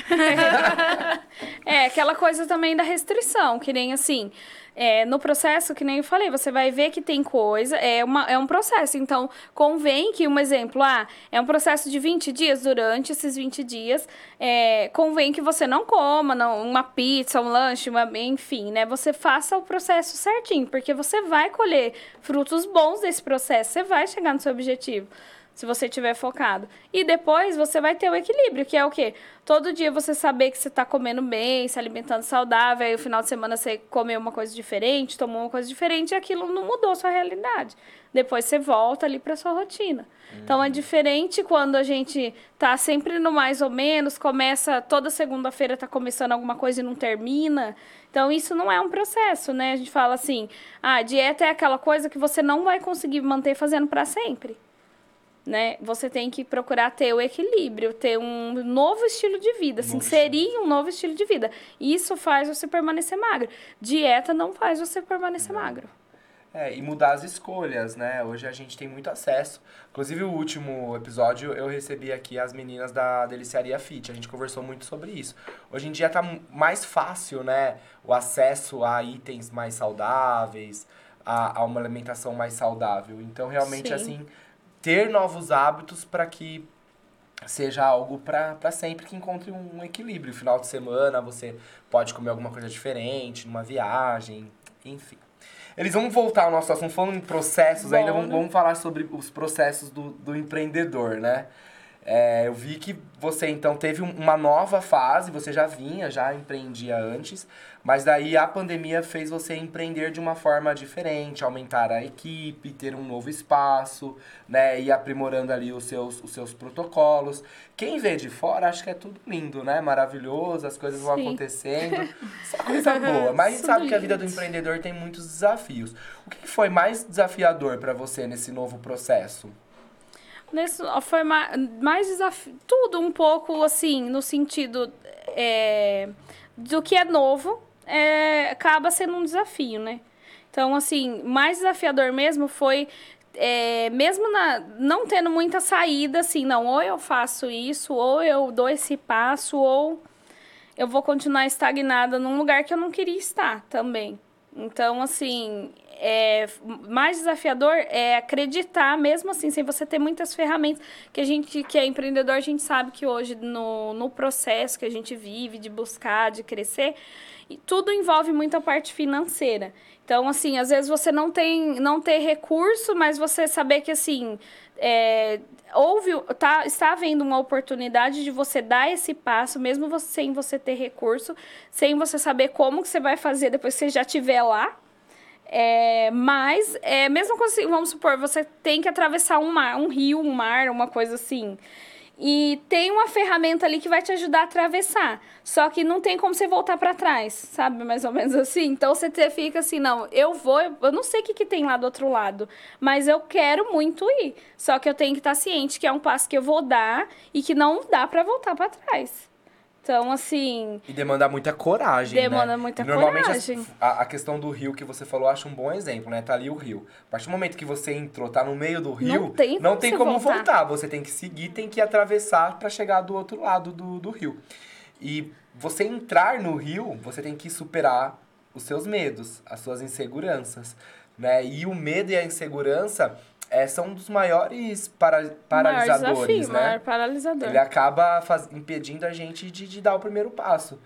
Speaker 3: É, aquela coisa também da restrição, que nem assim, é, no processo, que nem eu falei, você vai ver que tem coisa, é, uma, é um processo. Então, convém que, um exemplo, ah, é um processo de 20 dias, durante esses 20 dias, é, convém que você não coma não, uma pizza, um lanche, uma, enfim, né? Você faça o processo certinho, porque você vai colher frutos bons desse processo, você vai chegar no seu objetivo se você estiver focado. E depois você vai ter o equilíbrio, que é o quê? Todo dia você saber que você está comendo bem, se alimentando saudável, aí o final de semana você comeu uma coisa diferente, tomou uma coisa diferente, e aquilo não mudou a sua realidade. Depois você volta ali para sua rotina. Então é diferente quando a gente tá sempre no mais ou menos, começa toda segunda-feira tá começando alguma coisa e não termina. Então isso não é um processo, né? A gente fala assim: "Ah, dieta é aquela coisa que você não vai conseguir manter fazendo para sempre" né? Você tem que procurar ter o equilíbrio, ter um novo estilo de vida, assim,
Speaker 2: Novo
Speaker 3: seria um novo estilo de vida. Isso faz você permanecer magro. Dieta não faz você permanecer magro.
Speaker 2: É, e mudar as escolhas, né? Hoje a gente tem muito acesso. Inclusive, o último episódio eu recebi aqui as meninas da Deliciaria Fit. A gente conversou muito sobre isso. Hoje em dia tá mais fácil, né? O acesso a itens mais saudáveis, a, a uma alimentação mais saudável. Então, realmente,
Speaker 3: Sim.
Speaker 2: assim, ter novos hábitos para que seja algo para sempre que encontre um equilíbrio. Final de semana você pode comer alguma coisa diferente, numa viagem, enfim. Eles vão voltar ao nosso assunto, falando em processos ainda, vamos, vamos falar sobre os processos do, do empreendedor, né? É, eu vi que você então teve um- uma nova fase, você já vinha, já empreendia antes, mas daí a pandemia fez você empreender de uma forma diferente, aumentar a equipe, ter um novo espaço, né, e aprimorando ali os seus, os seus protocolos. Quem vê de fora acha que é tudo lindo, né, maravilhoso, as coisas vão
Speaker 3: Sim.
Speaker 2: acontecendo, [laughs] só coisa boa. Mas a gente sabe que a vida do empreendedor tem muitos desafios. O que foi mais desafiador para você nesse novo processo?
Speaker 3: Nesse, foi ma- mais desafio. Tudo um pouco assim, no sentido é, do que é novo, é, acaba sendo um desafio, né? Então, assim, mais desafiador mesmo foi. é, mesmo na, não tendo muita saída, assim, não, ou eu faço isso, ou eu dou esse passo, ou eu vou continuar estagnada num lugar que eu não queria estar também. Então, assim, é, mais desafiador é acreditar, mesmo assim, sem você ter muitas ferramentas, que a gente que é empreendedor, a gente sabe que hoje, no, no processo que a gente vive, de buscar, de crescer, e tudo envolve muita parte financeira. Então, assim, às vezes você não tem, não ter recurso, mas você saber que, assim, é, houve, tá, está havendo uma oportunidade de você dar esse passo, mesmo você, sem você ter recurso, sem você saber como que você vai fazer depois que você já estiver lá. É, mas, é, mesmo assim, vamos supor, você tem que atravessar um mar, um rio, um mar, uma coisa assim. e tem uma ferramenta ali que vai te ajudar a atravessar. Só que não tem como você voltar para trás, sabe? Mais ou menos assim. Então você fica assim, não, eu vou, eu não sei o que, que tem lá do outro lado, mas eu quero muito ir. Só que eu tenho que estar ciente que é um passo que eu vou dar e que não dá para voltar para trás. Então, assim.
Speaker 2: E demanda muita coragem.
Speaker 3: Demanda
Speaker 2: né?
Speaker 3: muita
Speaker 2: normalmente
Speaker 3: coragem.
Speaker 2: A, a, questão do rio que você falou, acho um bom exemplo, né? Tá ali o rio. A partir do momento que você entrou, tá no meio do rio,
Speaker 3: não tem,
Speaker 2: não tem como
Speaker 3: voltar.
Speaker 2: voltar. Você tem que seguir, tem que atravessar para chegar do outro lado do, do rio. E você entrar no rio, você tem que superar os seus medos, as suas inseguranças. Né? E o medo e a insegurança é, são um dos maiores para, paralisadores,
Speaker 3: maior desafio,
Speaker 2: né?
Speaker 3: Maior paralisador.
Speaker 2: Ele acaba faz, impedindo a gente de, de dar o primeiro passo.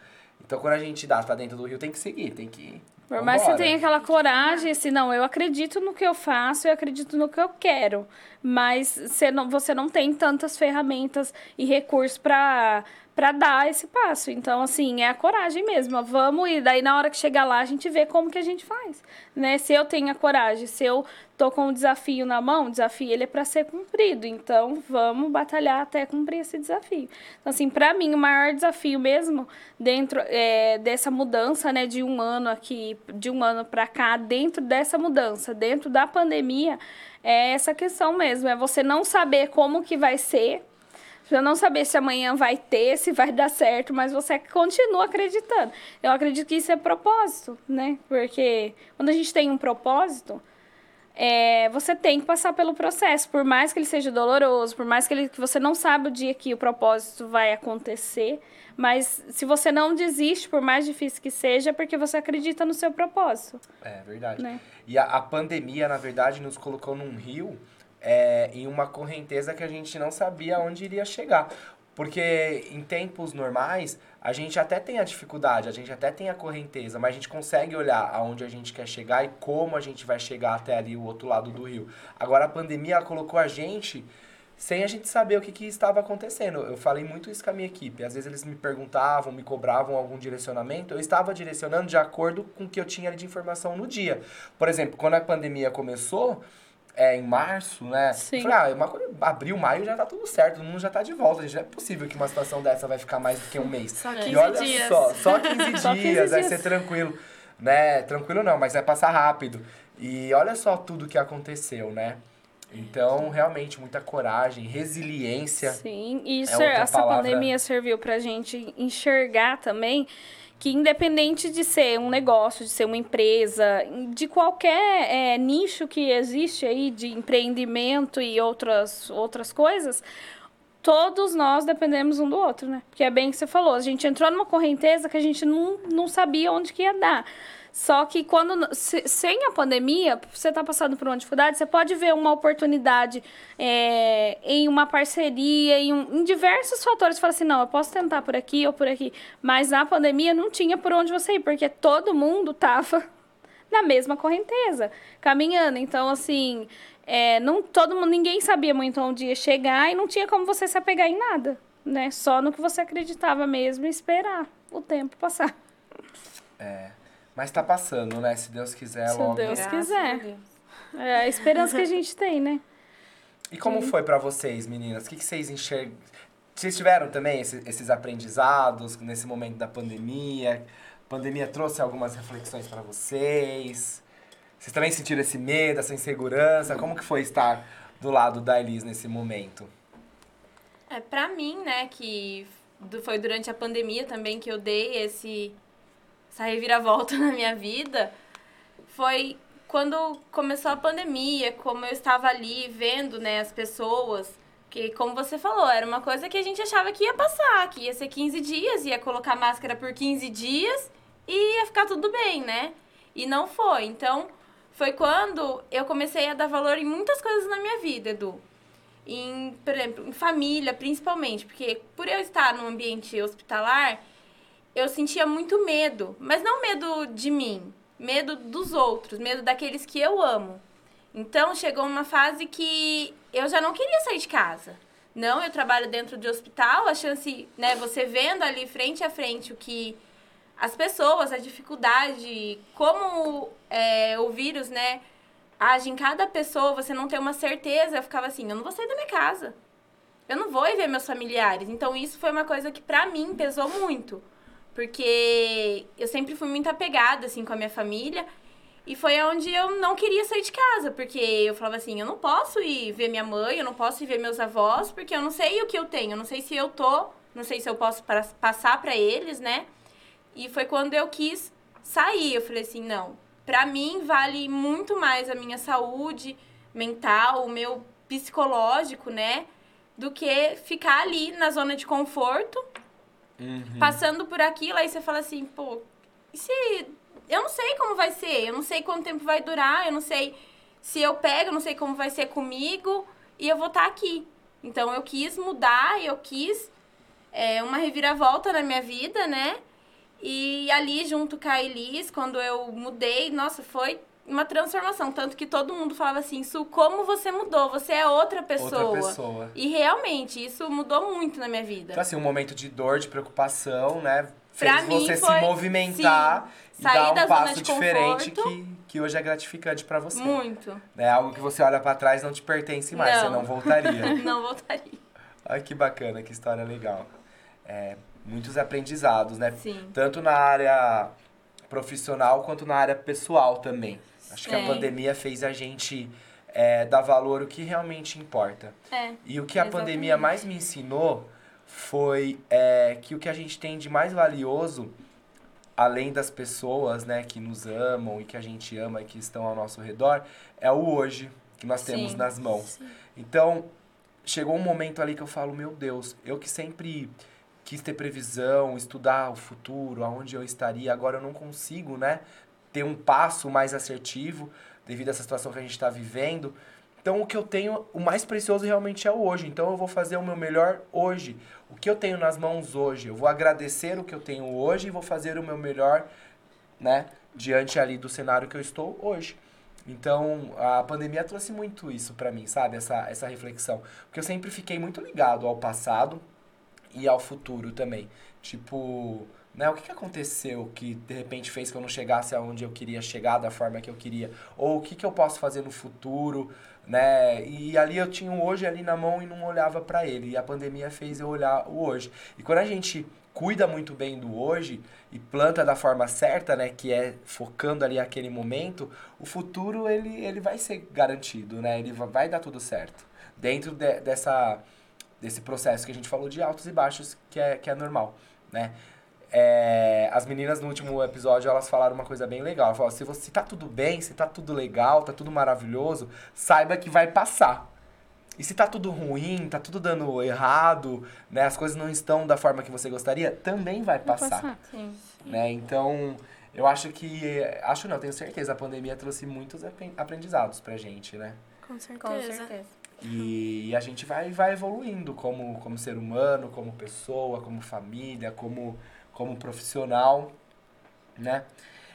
Speaker 2: Então, quando a gente dá, tá dentro do rio, tem que seguir, tem que
Speaker 3: Por mais que você tenha aquela coragem, assim, não, eu acredito no que eu faço, eu acredito no que eu quero. Mas você não, você não tem tantas ferramentas e recursos para para dar esse passo. Então, assim, é a coragem mesmo. Vamos e daí na hora que chegar lá a gente vê como que a gente faz, né? Se eu tenho a coragem, se eu tô com um desafio na mão, o desafio ele é para ser cumprido. Então, vamos batalhar até cumprir esse desafio. Então, assim, para mim o maior desafio mesmo dentro é, dessa mudança, né, de um ano aqui, de um ano para cá, dentro dessa mudança, dentro da pandemia, é essa questão mesmo, é você não saber como que vai ser você não saber se amanhã vai ter, se vai dar certo, mas você continua acreditando. Eu acredito que isso é propósito, né? Porque quando a gente tem um propósito, é, você tem que passar pelo processo, por mais que ele seja doloroso, por mais que, ele, que você não sabe o dia que o propósito vai acontecer, mas se você não desiste, por mais difícil que seja, é porque você acredita no seu propósito.
Speaker 2: É verdade.
Speaker 3: Né?
Speaker 2: E a, a pandemia, na verdade, nos colocou num rio é, em uma correnteza que a gente não sabia onde iria chegar. Porque em tempos normais, a gente até tem a dificuldade, a gente até tem a correnteza, mas a gente consegue olhar aonde a gente quer chegar e como a gente vai chegar até ali o outro lado do rio. Agora a pandemia colocou a gente sem a gente saber o que, que estava acontecendo. Eu falei muito isso com a minha equipe. Às vezes eles me perguntavam, me cobravam algum direcionamento. Eu estava direcionando de acordo com o que eu tinha de informação no dia. Por exemplo, quando a pandemia começou, é, em março, né?
Speaker 3: Sim.
Speaker 2: Falei, ah, uma, abril, maio já tá tudo certo, todo mundo já tá de volta. Gente, não é possível que uma situação dessa vai ficar mais do que um mês.
Speaker 5: Só 15
Speaker 2: e olha
Speaker 5: dias.
Speaker 2: só, só 15 [laughs]
Speaker 3: Só 15
Speaker 2: dias, vai
Speaker 3: dias.
Speaker 2: ser tranquilo. Né? Tranquilo não, mas vai passar rápido. E olha só tudo que aconteceu, né? Então, realmente, muita coragem, resiliência.
Speaker 3: Sim, e isso,
Speaker 2: outra
Speaker 3: essa
Speaker 2: palavra.
Speaker 3: pandemia serviu pra gente enxergar também que independente de ser um negócio, de ser uma empresa, de qualquer é, nicho que existe aí de empreendimento e outras, outras coisas, todos nós dependemos um do outro, né? Porque é bem que você falou, a gente entrou numa correnteza que a gente não, não sabia onde que ia dar. Só que quando se- sem a pandemia, você está passando por uma dificuldade, você pode ver uma oportunidade é, em uma parceria, em, um- em diversos fatores. Você fala assim, não, eu posso tentar por aqui ou por aqui. Mas na pandemia não tinha por onde você ir, porque todo mundo tava [laughs] na mesma correnteza, caminhando. Então, assim, é, não, todo mundo, ninguém sabia muito onde ia chegar e não tinha como você se apegar em nada, né? Só no que você acreditava mesmo e esperar o tempo passar.
Speaker 2: É. Mas tá passando, né? Se Deus quiser,
Speaker 3: Se
Speaker 2: logo.
Speaker 3: Deus
Speaker 4: Graças
Speaker 3: quiser.
Speaker 4: a Deus.
Speaker 3: É a esperança que a gente tem, né?
Speaker 2: E como foi pra vocês, meninas? O que, que vocês enxergam? Vocês tiveram também esse- esses aprendizados nesse momento da pandemia? A pandemia trouxe algumas reflexões pra vocês? Vocês também sentiram esse medo, essa insegurança? Como que foi estar do lado da Elis nesse momento?
Speaker 4: É, pra mim, né, que foi durante a pandemia também que eu dei esse, essa reviravolta [laughs] na minha vida, foi quando começou a pandemia, como eu estava ali vendo, né, as pessoas, que como você falou, era uma coisa que a gente achava que ia passar, que ia ser 15 dias, ia colocar máscara por 15 dias e ia ficar tudo bem, né? E não foi. Então, foi quando eu comecei a dar valor em muitas coisas na minha vida, Edu em, por exemplo, em família, principalmente, porque por eu estar num ambiente hospitalar, eu sentia muito medo, mas não medo de mim, medo dos outros, medo daqueles que eu amo. Então chegou uma fase que eu já não queria sair de casa. Não, eu trabalho dentro de hospital, a chance, né, você vendo ali frente a frente o que as pessoas, a dificuldade, como é, o vírus, né, age em cada pessoa, você não tem uma certeza. Eu ficava assim, eu não vou sair da minha casa. eu não vou ir ver meus familiares. Então isso foi uma coisa que pra mim pesou muito. Porque eu sempre fui muito apegada, assim, com a minha família. E foi onde eu não queria sair de casa, porque eu falava assim, eu não posso ir ver minha mãe, eu não posso ir ver meus avós, porque eu não sei o que eu tenho, eu não sei se eu tô, não sei se eu posso pra, passar para eles, né? E foi quando eu quis sair, eu falei assim, não, pra mim vale muito mais a minha saúde mental, o meu psicológico, né? Do que ficar ali na zona de conforto,
Speaker 2: Uhum.
Speaker 4: passando por aquilo, aí você fala assim, pô, e se. Eu não sei como vai ser, eu não sei quanto tempo vai durar, eu não sei se eu pego, eu não sei como vai ser comigo, e eu vou estar aqui. Então eu quis mudar, eu quis é, uma reviravolta na minha vida, né? E ali, junto com a Elis, quando eu mudei, nossa, foi uma transformação. Tanto que todo mundo falava assim, Su, como você mudou? Você é outra pessoa.
Speaker 2: Outra pessoa.
Speaker 4: E realmente, isso mudou muito na minha vida.
Speaker 2: Então, assim, um momento de dor, de preocupação, né? Fez
Speaker 4: Pra mim
Speaker 2: você
Speaker 4: foi-
Speaker 2: se movimentar e
Speaker 4: Sair
Speaker 2: dar um passo diferente
Speaker 4: conforto.
Speaker 2: que, que hoje é gratificante pra você.
Speaker 4: Muito.
Speaker 2: É algo que você olha pra trás não te pertence mais, você
Speaker 4: Não.
Speaker 2: não voltaria. [laughs]
Speaker 4: Não voltaria.
Speaker 2: Ai, que bacana, que história legal. É, muitos aprendizados, né?
Speaker 4: Sim.
Speaker 2: Tanto na área profissional quanto na área pessoal também. Acho que a
Speaker 4: É.
Speaker 2: pandemia fez a gente é, dar valor o que realmente importa.
Speaker 4: É.
Speaker 2: E o que a
Speaker 4: Exatamente.
Speaker 2: pandemia mais me ensinou foi é, que o que a gente tem de mais valioso, além das pessoas né, que nos amam e que a gente ama e que estão ao nosso redor, é o hoje que nós temos
Speaker 4: Sim.
Speaker 2: nas mãos. Então, chegou um momento ali que eu falo, meu Deus, eu que sempre quis ter previsão, estudar o futuro, aonde eu estaria, agora eu não consigo, né? Ter um passo mais assertivo devido a essa situação que a gente está vivendo. Então, o que eu tenho, o mais precioso realmente é o hoje. Então, eu vou fazer o meu melhor hoje. O que eu tenho nas mãos hoje. Eu vou agradecer o que eu tenho hoje e vou fazer o meu melhor, né? Diante ali do cenário que eu estou hoje. Então, a pandemia trouxe muito isso pra mim, sabe? Essa, essa reflexão. Porque eu sempre fiquei muito ligado ao passado e ao futuro também. Tipo, né? O que, que aconteceu que de repente fez que eu não chegasse aonde eu queria chegar da forma que eu queria? Ou o que, que eu posso fazer no futuro, né? E ali eu tinha o hoje ali na mão e não olhava pra ele. E a pandemia fez eu olhar o hoje. E quando a gente cuida muito bem do hoje e planta da forma certa, né, que é focando ali aquele momento, o futuro ele, ele vai ser garantido, né? Ele va- vai dar tudo certo. Dentro de- dessa desse processo que a gente falou de altos e baixos, que é, que é normal, né? É, as meninas no último episódio, elas falaram uma coisa bem legal. Elas falaram, se, você, tá tudo bem, se tá tudo legal, tá tudo maravilhoso, saiba que vai passar. E se tá tudo ruim, tá tudo dando errado, né? As coisas não estão da forma que você gostaria, também vai passar.
Speaker 3: passar.
Speaker 4: Sim.
Speaker 2: Né? Então, eu acho que... Acho não, tenho certeza, a pandemia trouxe muitos apren- aprendizados pra gente, né?
Speaker 5: Com
Speaker 4: Com
Speaker 5: certeza.
Speaker 4: certeza.
Speaker 2: E a gente vai, vai evoluindo como, como ser humano, como pessoa, como família, como, como profissional, né?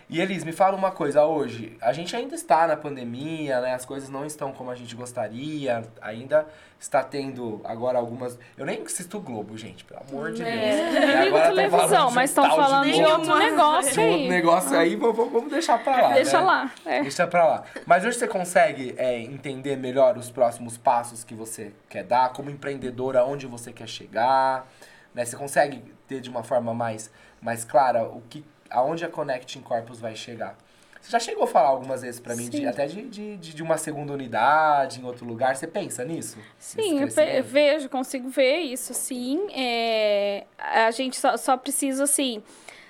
Speaker 2: E Elis, me fala uma coisa hoje. A gente ainda está na pandemia, né? As coisas não estão como a gente gostaria. Ainda está tendo agora algumas. Eu nem assisto o Globo, gente, pelo amor de Deus.
Speaker 3: É.
Speaker 2: E
Speaker 3: Nem ligo
Speaker 2: agora
Speaker 3: televisão, mas estão falando de outro negócio
Speaker 2: De um
Speaker 3: aí.
Speaker 2: negócio aí, vamos, vamos deixar pra lá.
Speaker 3: Deixa
Speaker 2: né?
Speaker 3: lá. É.
Speaker 2: Deixa pra lá. Mas hoje você consegue é, entender melhor os próximos passos que você quer dar, como empreendedora, onde você quer chegar, né? Você consegue ter de uma forma mais, mais clara o que, aonde a Connecting Corpus vai chegar. Você já chegou a falar algumas vezes pra mim, de- até de, de, de uma segunda unidade, em outro lugar. Você pensa nisso?
Speaker 3: Sim, eu vejo, consigo ver isso, sim. É, a gente só, só precisa, assim,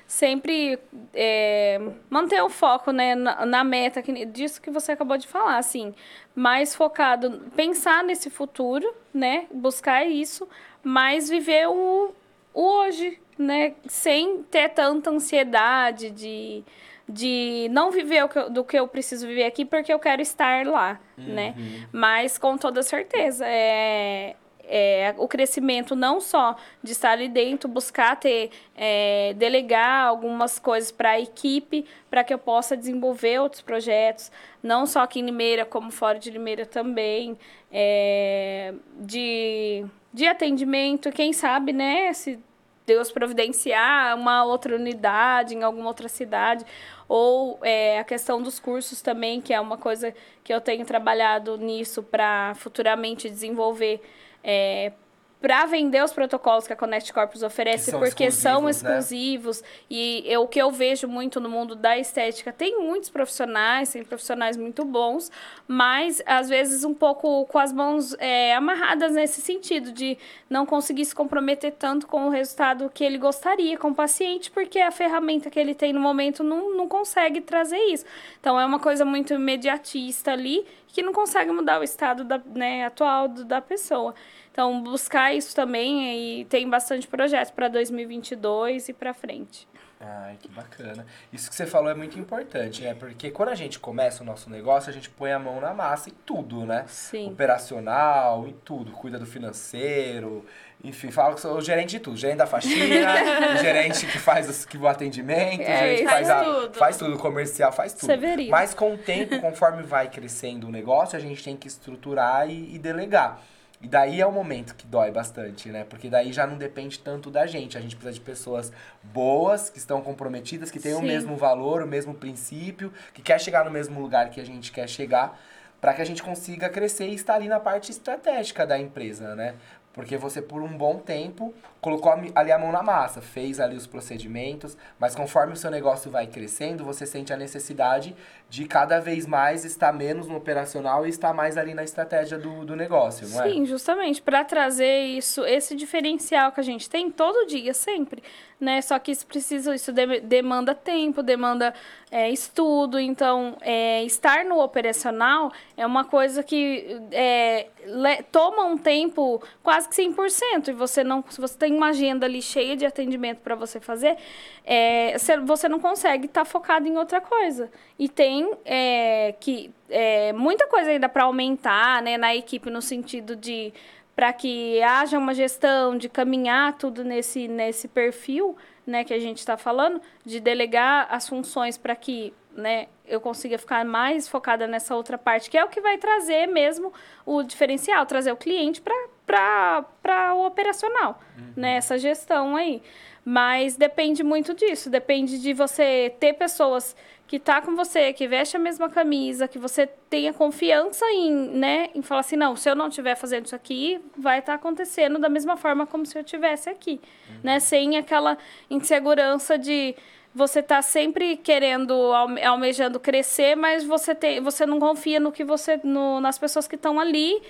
Speaker 3: sempre é, manter o foco, né, na, na meta, que, disso que você acabou de falar, assim, mais focado, pensar nesse futuro, né, buscar isso, mas viver o, o hoje, né, sem ter tanta ansiedade de, de não viver o que eu- do que eu preciso viver aqui porque eu quero estar lá, né, mas com toda certeza, é, é, o crescimento não só de estar ali dentro, buscar ter, é, delegar algumas coisas para a equipe, para que eu possa desenvolver outros projetos, não só aqui em Limeira, como fora de Limeira também, é, de, de atendimento, quem sabe, né, se Deus providenciar uma outra unidade em alguma outra cidade, ou é, a questão dos cursos também, que é uma coisa que eu tenho trabalhado nisso para futuramente desenvolver é, para vender os protocolos que a Connect Corpus oferece,
Speaker 2: são
Speaker 3: porque são
Speaker 2: exclusivos, né?
Speaker 3: exclusivos. E eu, o que eu vejo muito no mundo da estética, tem muitos profissionais, tem profissionais muito bons, mas às vezes um pouco com as mãos é, amarradas nesse sentido, de não conseguir se comprometer tanto com o resultado que ele gostaria com o paciente, porque a ferramenta que ele tem no momento não, não consegue trazer isso. Então é uma coisa muito imediatista ali, que não consegue mudar o estado da, né, atual da pessoa. Então, buscar isso também e tem bastante projeto para 2022 e para frente.
Speaker 2: Ai, que bacana. Isso que você falou é muito importante, né? Porque quando a gente começa o nosso negócio, a gente põe a mão na massa em tudo, né?
Speaker 3: Sim.
Speaker 2: Operacional, em tudo. Cuida do financeiro, enfim, fala que sou o gerente de tudo. Gerente da faxina, [laughs] o gerente que faz os, que o atendimento,
Speaker 3: É,
Speaker 2: o gerente que faz,
Speaker 5: faz
Speaker 2: a,
Speaker 5: tudo.
Speaker 2: faz tudo, comercial, faz tudo.
Speaker 3: Severino.
Speaker 2: Mas com o tempo, conforme vai crescendo o negócio, a gente tem que estruturar e, e delegar. E daí é o momento que dói bastante, né? Porque daí já não depende tanto da gente. A gente precisa de pessoas boas, que estão comprometidas, que têm o
Speaker 3: Sim.
Speaker 2: mesmo valor, o mesmo princípio, que quer chegar no mesmo lugar que a gente quer chegar, para que a gente consiga crescer e estar ali na parte estratégica da empresa, né? Porque você, por um bom tempo, colocou ali a mão na massa, fez ali os procedimentos, mas conforme o seu negócio vai crescendo, você sente a necessidade de cada vez mais estar menos no operacional e estar mais ali na estratégia do, do negócio, não é?
Speaker 3: Sim, justamente para trazer isso, esse diferencial que a gente tem todo dia, sempre, né? Só que isso precisa, isso de- demanda tempo, demanda é, estudo. Então, é, estar no operacional é uma coisa que é, le- toma um tempo quase que 100%. E você não, se você tem uma agenda ali cheia de atendimento para você fazer, é, você- não consegue estar focado em outra coisa. E tem é, que é, muita coisa ainda para aumentar né, na equipe no sentido de para que haja uma gestão, de caminhar tudo nesse, nesse perfil né, que a gente está falando, de delegar as funções para que né, eu consiga ficar mais focada nessa outra parte, que é o que vai trazer mesmo o diferencial, trazer o cliente para o operacional, né, essa gestão aí. Mas depende muito disso, depende de você ter pessoas que tá com você, que veste a mesma camisa, que você tenha confiança em, né, em falar assim, não, se eu não estiver fazendo isso aqui, vai estar acontecendo da mesma forma como se eu tivesse aqui, né, sem aquela insegurança de você tá sempre querendo alme- almejando crescer, mas você tem, você não confia no que você no, nas pessoas que estão ali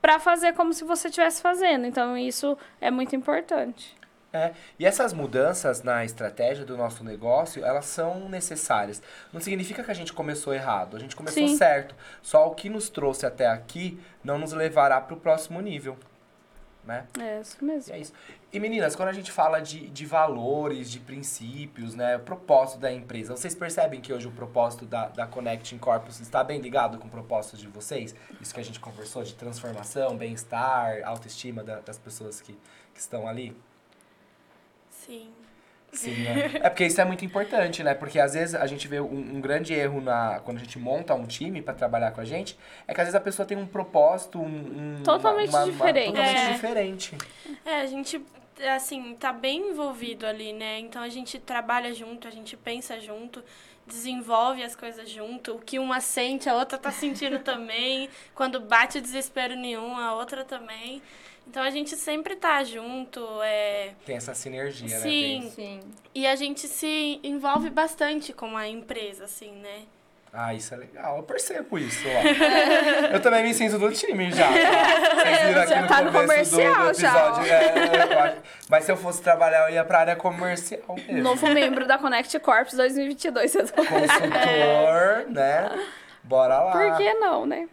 Speaker 3: para fazer como se você estivesse fazendo. Então isso é muito importante.
Speaker 2: É, e essas mudanças na estratégia do nosso negócio, elas são necessárias. Não significa que a gente começou errado, a gente começou
Speaker 3: Sim.
Speaker 2: certo. Só o que nos trouxe até aqui não nos levará para o próximo nível, né?
Speaker 3: É isso
Speaker 2: E
Speaker 3: mesmo.
Speaker 2: é isso. E meninas, quando a gente fala de, de valores, de princípios, né, o propósito da empresa, vocês percebem que hoje o propósito da, da Connecting Corpus está bem ligado com o propósito de vocês? Isso que a gente conversou de transformação, bem-estar, autoestima da- das pessoas que, que estão ali?
Speaker 5: Sim.
Speaker 2: Sim, né? É porque isso é muito importante, né? Porque às vezes a gente vê um, um grande erro na, quando a gente monta um time pra trabalhar com a gente, é que às vezes a pessoa tem um propósito, um, um-
Speaker 3: Totalmente diferente.
Speaker 2: totalmente
Speaker 5: É.
Speaker 2: diferente.
Speaker 5: É, a gente, assim, tá bem envolvido ali, né? Então a gente trabalha junto, a gente pensa junto, desenvolve as coisas junto. O que uma sente, a outra tá sentindo [laughs] também. Quando bate desespero nenhum, a outra também. Então a gente sempre tá junto, é...
Speaker 2: Tem essa sinergia, né?
Speaker 5: Sim.
Speaker 4: Sim.
Speaker 5: E a gente se envolve bastante com a empresa, assim, né?
Speaker 2: Ah, isso é legal. Eu percebo isso, ó. [laughs] Eu também me sinto do time já. tá? Vocês viram aqui
Speaker 3: Já
Speaker 2: no
Speaker 3: tá no
Speaker 2: começo do, do
Speaker 3: comercial já.
Speaker 2: É, Mas se eu fosse trabalhar, eu ia pra área comercial mesmo.
Speaker 3: Novo membro da Connect Corps 2022.
Speaker 2: Consultor, [laughs] né? Bora lá.
Speaker 3: Por que não, né?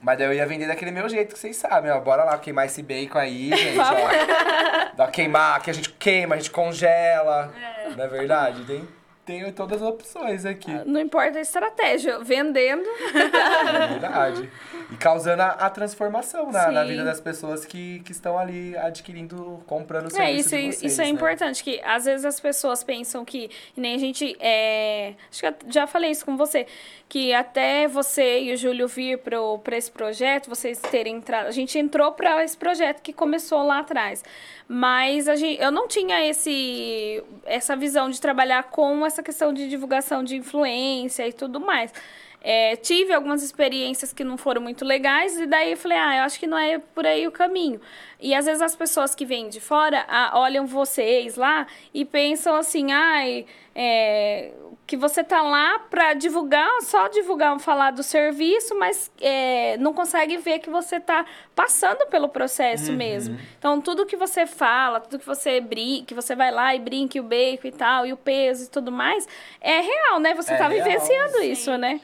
Speaker 2: Mas daí eu ia vender daquele meu jeito que vocês sabem, ó. Bora lá queimar esse bacon aí, [laughs] gente, ó. Dá queimar, que a gente queima, a gente congela.
Speaker 5: É.
Speaker 2: Não é verdade? Tem, tem todas as opções aqui.
Speaker 3: Não importa a estratégia, vendendo.
Speaker 2: É verdade. E causando a, a transformação na, na
Speaker 3: Sim.
Speaker 2: vida das pessoas que, que estão ali adquirindo, comprando o
Speaker 3: É,
Speaker 2: serviço
Speaker 3: isso,
Speaker 2: de vocês,
Speaker 3: isso é
Speaker 2: né?
Speaker 3: importante, que às vezes as pessoas pensam que, e nem a gente, é, acho que eu já falei isso com você, que até você e o Júlio vir para esse projeto, vocês terem entrado, a gente entrou para esse projeto que começou lá atrás, mas a gente, eu não tinha esse, essa visão de trabalhar com essa questão de divulgação de influência e tudo mais. é, tive algumas experiências que não foram muito legais, e daí eu falei, ah, eu acho que não é por aí o caminho. E às vezes as pessoas que vêm de fora ah, olham vocês lá e pensam assim, ai, é, que você tá lá para divulgar, só divulgar, falar do serviço, mas é, não consegue ver que você tá passando pelo processo
Speaker 2: Uhum.
Speaker 3: mesmo. Então, tudo que você fala, tudo que você brinca, que você vai lá e brinca o bacon e tal, e o peso e tudo mais, é real, né? Você
Speaker 2: É
Speaker 3: tá
Speaker 2: real,
Speaker 3: vivenciando
Speaker 5: sim.
Speaker 3: isso, né?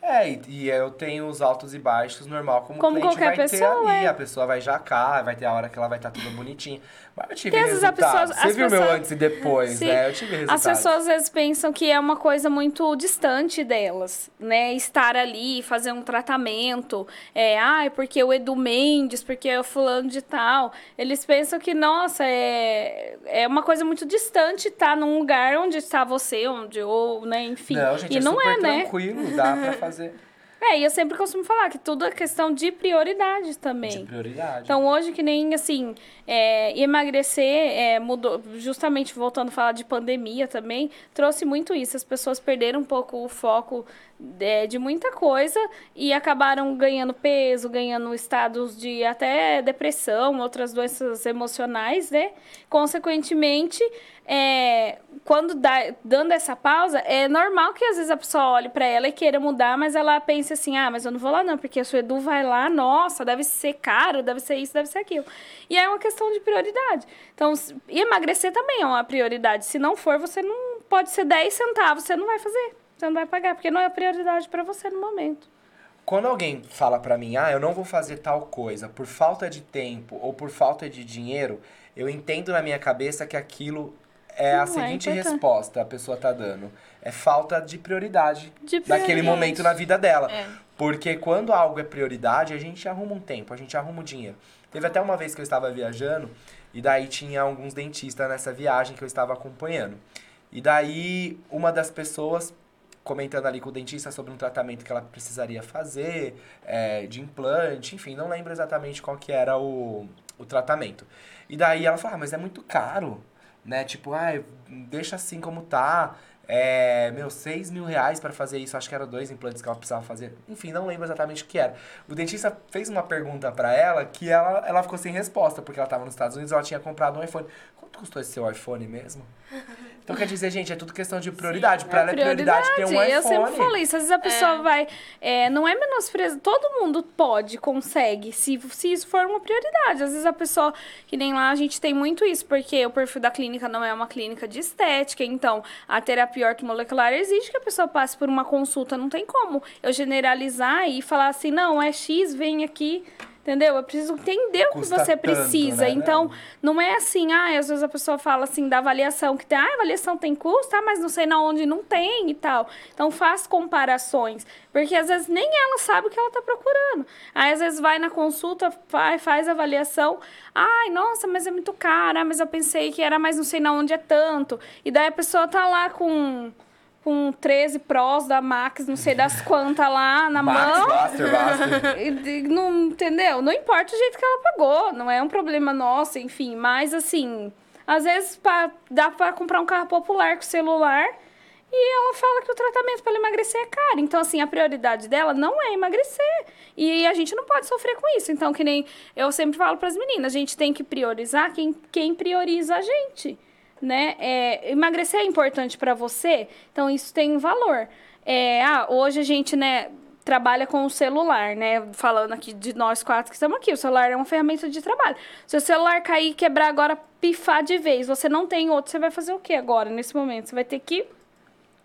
Speaker 2: É, e, e eu tenho os altos e baixos normal, como,
Speaker 3: Como qualquer
Speaker 2: vai
Speaker 3: pessoa,
Speaker 2: ter ali.
Speaker 3: é.
Speaker 2: A pessoa vai jacar, vai ter a hora que ela vai estar toda bonitinha. Mas eu tive
Speaker 3: Porque
Speaker 2: resultado.
Speaker 3: pessoa-
Speaker 2: Você
Speaker 3: as
Speaker 2: viu meu
Speaker 3: pessoas-
Speaker 2: antes e depois,
Speaker 3: Sim.
Speaker 2: né? Eu tive resultado.
Speaker 3: As pessoas às vezes pensam que é uma coisa muito distante delas, né? Estar ali, fazer um tratamento. É, ai, porque o Edu Mendes, porque é o fulano de tal. Eles pensam que, nossa, é, é uma coisa muito distante estar num lugar onde está você, onde, ou, né, enfim.
Speaker 2: Não, gente,
Speaker 3: e
Speaker 2: é
Speaker 3: não
Speaker 2: super
Speaker 3: é, né?
Speaker 2: tranquilo, dá pra fazer [laughs]
Speaker 3: É, e eu sempre costumo falar que tudo é questão de prioridade também.
Speaker 2: de prioridade.
Speaker 3: Então, hoje, que nem, assim, é, emagrecer é, mudou, justamente voltando a falar de pandemia também, trouxe muito isso. As pessoas perderam um pouco o foco é, de muita coisa e acabaram ganhando peso, ganhando estados de até depressão, outras doenças emocionais, né? Consequentemente, é, quando dá, dando essa pausa, é normal que às vezes a pessoa olhe pra ela e queira mudar, mas ela pense assim: ah, mas eu não vou lá não, porque se o Edu vai lá, nossa, deve ser caro, deve ser isso, deve ser aquilo. E é uma questão de prioridade. Então, emagrecer também é uma prioridade. Se não for, você não pode ser 10 centavos, você não vai fazer. Você não vai pagar, porque não é prioridade pra você no momento.
Speaker 2: Quando alguém fala pra mim, ah, eu não vou fazer tal coisa por falta de tempo ou por falta de dinheiro, eu entendo na minha cabeça que aquilo é
Speaker 3: Não
Speaker 2: a
Speaker 3: é
Speaker 2: seguinte
Speaker 3: importante.
Speaker 2: resposta a pessoa tá dando. É falta de prioridade
Speaker 3: De
Speaker 2: naquele
Speaker 3: prioridade.
Speaker 2: momento na vida dela.
Speaker 4: É.
Speaker 2: Porque quando algo é prioridade, a gente arruma um tempo, a gente arruma o dinheiro. Teve até uma vez que eu estava viajando e daí tinha alguns dentistas nessa viagem que eu estava acompanhando. E daí uma das pessoas comentando ali com o dentista sobre um tratamento que ela precisaria fazer, é, de implante, enfim, não lembro exatamente qual que era o, o tratamento. E daí ela falou, ah, mas é muito caro, né? Tipo, ah, deixa assim como tá. É, meu, 6 mil reais pra fazer isso. Acho que eram dois implantes que ela precisava fazer. Enfim, não lembro exatamente o que era. O dentista fez uma pergunta pra ela que ela, ela ficou sem resposta, porque ela tava nos Estados Unidos ela tinha comprado um iPhone. Quanto custou esse seu iPhone mesmo? [laughs] Então quer dizer, gente, é tudo questão de prioridade. pra ela é prioridade ter um iPhone.
Speaker 3: Eu sempre falo isso. Às vezes a pessoa vai. é, não é menospreza. Todo mundo pode, consegue, se, se isso for uma prioridade. Às vezes a pessoa, que nem lá, a gente tem muito isso, porque o perfil da clínica não é uma clínica de estética. Então, a terapia ortomolecular exige que a pessoa passe por uma consulta. Não tem como eu generalizar e falar assim, não, é X, vem aqui. Entendeu? Eu preciso entender o que
Speaker 2: Custa
Speaker 3: você
Speaker 2: tanto,
Speaker 3: precisa.
Speaker 2: né?
Speaker 3: Então, não é assim, ah, às vezes a pessoa fala assim da avaliação, que tem, ah, avaliação tem custo, ah, mas não sei na onde não tem e tal. Então faz comparações, porque às vezes nem ela sabe o que ela tá procurando. Aí às vezes vai na consulta, vai, faz a avaliação, ai, nossa, mas é muito caro, ah, mas eu pensei que era, mas não sei na onde é tanto. E daí a pessoa tá lá com com 13 prós da Max, não sei das [laughs] quantas lá na
Speaker 2: Max,
Speaker 3: mão.
Speaker 2: Buster, Buster. [laughs]
Speaker 3: E- e Não, entendeu? Não importa o jeito que ela pagou, não é um problema nosso, enfim. Mas, assim, às vezes pra, dá pra comprar um carro popular com celular e ela fala que o tratamento para emagrecer é caro. Então, assim, a prioridade dela não é emagrecer. E a gente não pode sofrer com isso. Então, que nem eu sempre falo para as meninas, a gente tem que priorizar quem, quem prioriza a gente né? É, emagrecer é importante para você, então isso tem um valor. É, ah, hoje a gente, né, trabalha com o celular, né? Falando aqui de nós quatro que estamos aqui, o celular é uma ferramenta de trabalho. Se o celular cair, quebrar agora, pifar de vez, você não tem outro, você vai fazer o que agora, nesse momento? Você vai ter que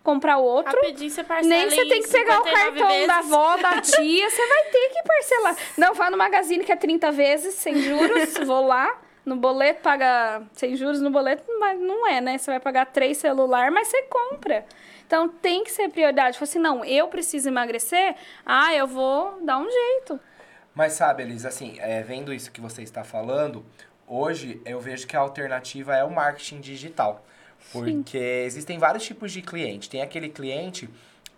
Speaker 3: comprar outro.
Speaker 5: Rapidinho você parcela
Speaker 3: Nem você
Speaker 5: em
Speaker 3: tem que pegar o
Speaker 5: 59
Speaker 3: cartão
Speaker 5: vezes.
Speaker 3: da avó, da [laughs] tia, você vai ter que parcelar. Não, vai no Magazine que é 30 vezes, sem juros, vou lá, no boleto, paga sem juros no boleto, mas não é, né? Você vai pagar três celular, mas você compra. Então tem que ser prioridade. Fala assim, não, eu preciso emagrecer, ah, eu vou dar um jeito.
Speaker 2: Mas sabe, Elis, assim, é, vendo isso que você está falando, hoje eu vejo que a alternativa é o marketing digital. Porque existem vários tipos de cliente. Tem aquele cliente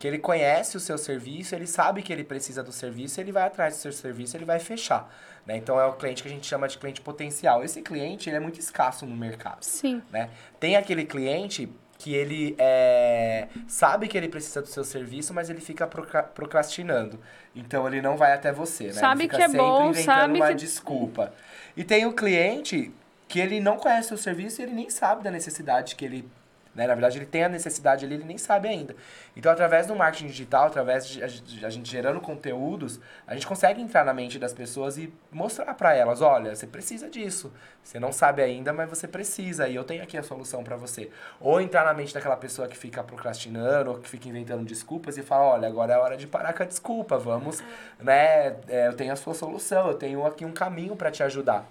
Speaker 2: que ele conhece o seu serviço, ele sabe que ele precisa do serviço, ele vai atrás do seu serviço, ele vai fechar. Né? Então é o cliente que a gente chama de cliente potencial. Esse cliente ele é muito escasso no mercado.
Speaker 3: Sim.
Speaker 2: né? Tem aquele cliente que ele é, sabe que ele precisa do seu serviço, mas ele fica procra- procrastinando. Então ele não vai até você, né?
Speaker 3: Sabe
Speaker 2: ele fica
Speaker 3: que é
Speaker 2: sempre
Speaker 3: bom,
Speaker 2: inventando
Speaker 3: sabe
Speaker 2: uma
Speaker 3: que-
Speaker 2: desculpa. E tem o cliente que ele não conhece o serviço e ele nem sabe da necessidade que ele né? Na verdade, ele tem a necessidade ali, ele nem sabe ainda. Então, através do marketing digital, através de a gente- gerando conteúdos, a gente consegue entrar na mente das pessoas e mostrar para elas, olha, você precisa disso. Você não sabe ainda, mas você precisa e eu tenho aqui a solução para você. Ou entrar na mente daquela pessoa que fica procrastinando, ou que fica inventando desculpas e falar, olha, agora é hora de parar com a desculpa, vamos, né? é, eu tenho a sua solução, eu tenho aqui um caminho para te ajudar.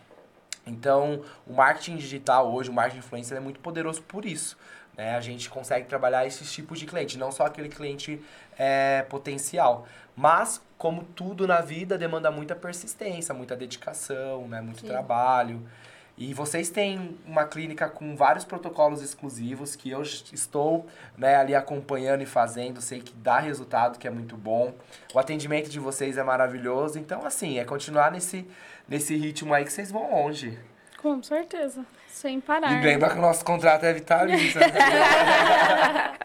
Speaker 2: Então, o marketing digital hoje, o marketing influencer é muito poderoso por isso. Né? A gente consegue trabalhar esses tipos de cliente, não só aquele cliente é, potencial. Mas, como tudo na vida, demanda muita persistência, muita dedicação, né? muito trabalho. E vocês têm uma clínica com vários protocolos exclusivos que eu estou né, ali acompanhando e fazendo, sei que dá resultado, que é muito bom. O atendimento de vocês é maravilhoso. Então, assim, é continuar nesse, nesse ritmo aí que vocês vão longe.
Speaker 3: Com certeza. Sem parar.
Speaker 2: E lembra que o nosso contrato é vitalício. né? [laughs]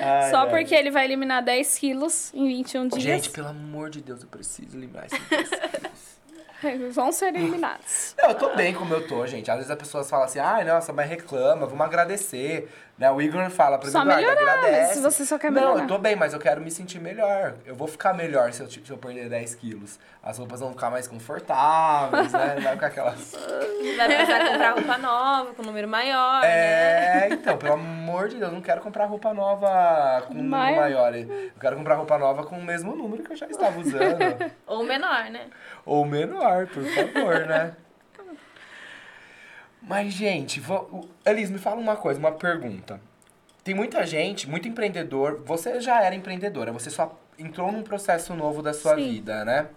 Speaker 2: Ai,
Speaker 3: Só
Speaker 2: ai.
Speaker 3: porque ele vai eliminar 10 quilos em 21 dias.
Speaker 2: Gente, pelo amor de Deus, eu preciso lembrar esses 10 quilos. [laughs]
Speaker 3: Vão ser eliminados.
Speaker 2: Não, eu tô bem como eu tô, gente. Às vezes as pessoas falam assim, ai, nossa, mas reclama, vamos agradecer. Né? O Igor fala pra mim,
Speaker 3: Só
Speaker 2: Eduardo,
Speaker 3: melhorar,
Speaker 2: agradece.
Speaker 3: se você só quer
Speaker 2: Não,
Speaker 3: melhorar.
Speaker 2: eu tô bem, mas eu quero me sentir melhor. Eu vou ficar melhor se eu, se eu perder 10 quilos. As roupas vão ficar mais confortáveis, né? Não vai ficar aquelas... [laughs]
Speaker 4: Vai precisar comprar roupa nova, com número maior, né?
Speaker 2: É, então, pelo amor de Deus, eu não quero comprar roupa nova com um número
Speaker 3: Maior.
Speaker 2: maior. Eu quero comprar roupa nova com o mesmo número que eu já estava usando. [laughs]
Speaker 4: Ou menor, né?
Speaker 2: Ou menor, por favor, né? Mas, gente, vo- o- Elis, me fala uma coisa, uma pergunta. Tem muita gente, muito empreendedor. Você já era empreendedora, você só entrou num processo novo da sua
Speaker 3: Sim.
Speaker 2: vida, né?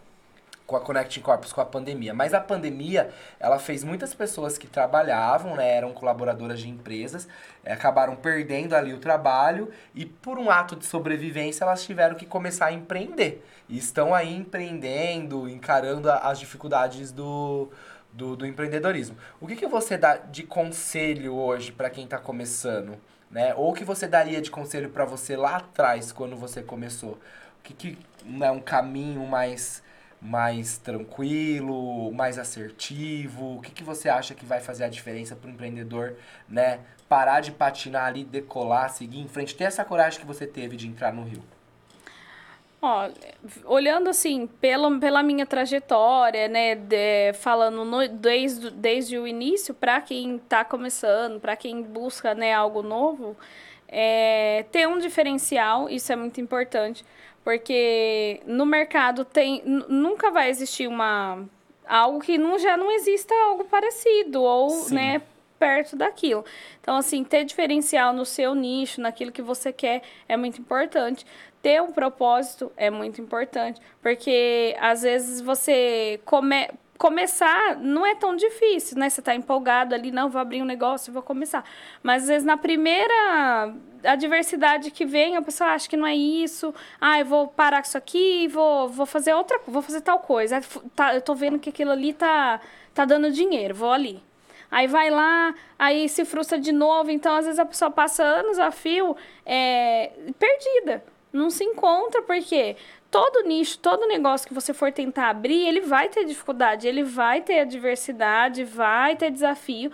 Speaker 2: Com a Connecting Corpus, com a pandemia. Mas a pandemia, ela fez muitas pessoas que trabalhavam, né? Eram colaboradoras de empresas, eh, acabaram perdendo ali o trabalho e, por um ato de sobrevivência, elas tiveram que começar a empreender. E estão aí empreendendo, encarando as dificuldades do, do, do empreendedorismo. O que, que você dá de conselho hoje para quem está começando? Né? Ou o que você daria de conselho para você lá atrás, quando você começou? O que, que é um caminho mais, mais tranquilo, mais assertivo? O que, que você acha que vai fazer a diferença para o empreendedor né? parar de patinar ali, decolar, seguir em frente, ter essa coragem que você teve de entrar no Rio?
Speaker 3: Ó, olhando assim, pela, pela minha trajetória, né, de- falando no- desde, desde o início, para quem está começando, para quem busca, né, algo novo, é, ter um diferencial, isso é muito importante, porque no mercado tem, nu- nunca vai existir uma algo que não, já não exista algo parecido, ou,
Speaker 2: Sim.
Speaker 3: né, perto daquilo. Então, assim, ter diferencial no seu nicho, naquilo que você quer, é muito importante. Ter um propósito é muito importante, porque às vezes você come... começar não é tão difícil, né? Você tá empolgado ali, não, vou abrir um negócio vou começar. Mas às vezes na primeira adversidade que vem, a pessoa acha que não é isso. Ah, eu vou parar com isso aqui, vou, vou fazer outra, vou fazer tal coisa. Tá, eu tô vendo que aquilo ali tá, tá dando dinheiro, vou ali. Aí vai lá, aí se frustra de novo. Então, às vezes, a pessoa passa anos a fio é, perdida. Não se encontra, porque todo nicho, todo negócio que você for tentar abrir, ele vai ter dificuldade, ele vai ter adversidade, vai ter desafio.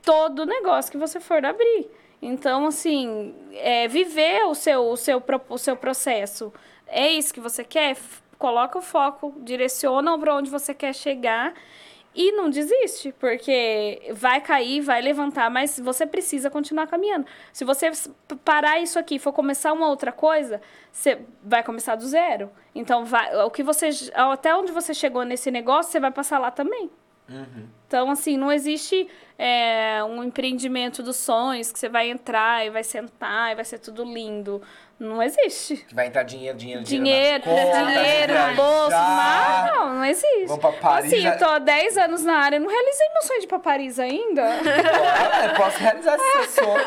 Speaker 3: Todo negócio que você for abrir. Então, assim, é, viver o seu, o, seu, o seu processo. É isso que você quer? Coloca o foco, direciona para onde você quer chegar e não desiste, porque vai cair, vai levantar, mas você precisa continuar caminhando. Se você parar isso aqui e for começar uma outra coisa, você vai começar do zero. Então, vai, o que você até onde você chegou nesse negócio, você vai passar lá também. Então, assim, não existe é, um empreendimento dos sonhos que você vai entrar e vai sentar e vai ser tudo lindo. Não existe.
Speaker 2: Que vai entrar dinheiro, dinheiro,
Speaker 3: Dinheiro,
Speaker 2: conta,
Speaker 3: dinheiro no bolso, mas não, não existe.
Speaker 2: Vamos pra Paris,
Speaker 3: Assim, eu tô há 10 anos na área, não realizei meu sonho de ir pra Paris ainda.
Speaker 2: Olha, eu posso realizar esse seu sonho.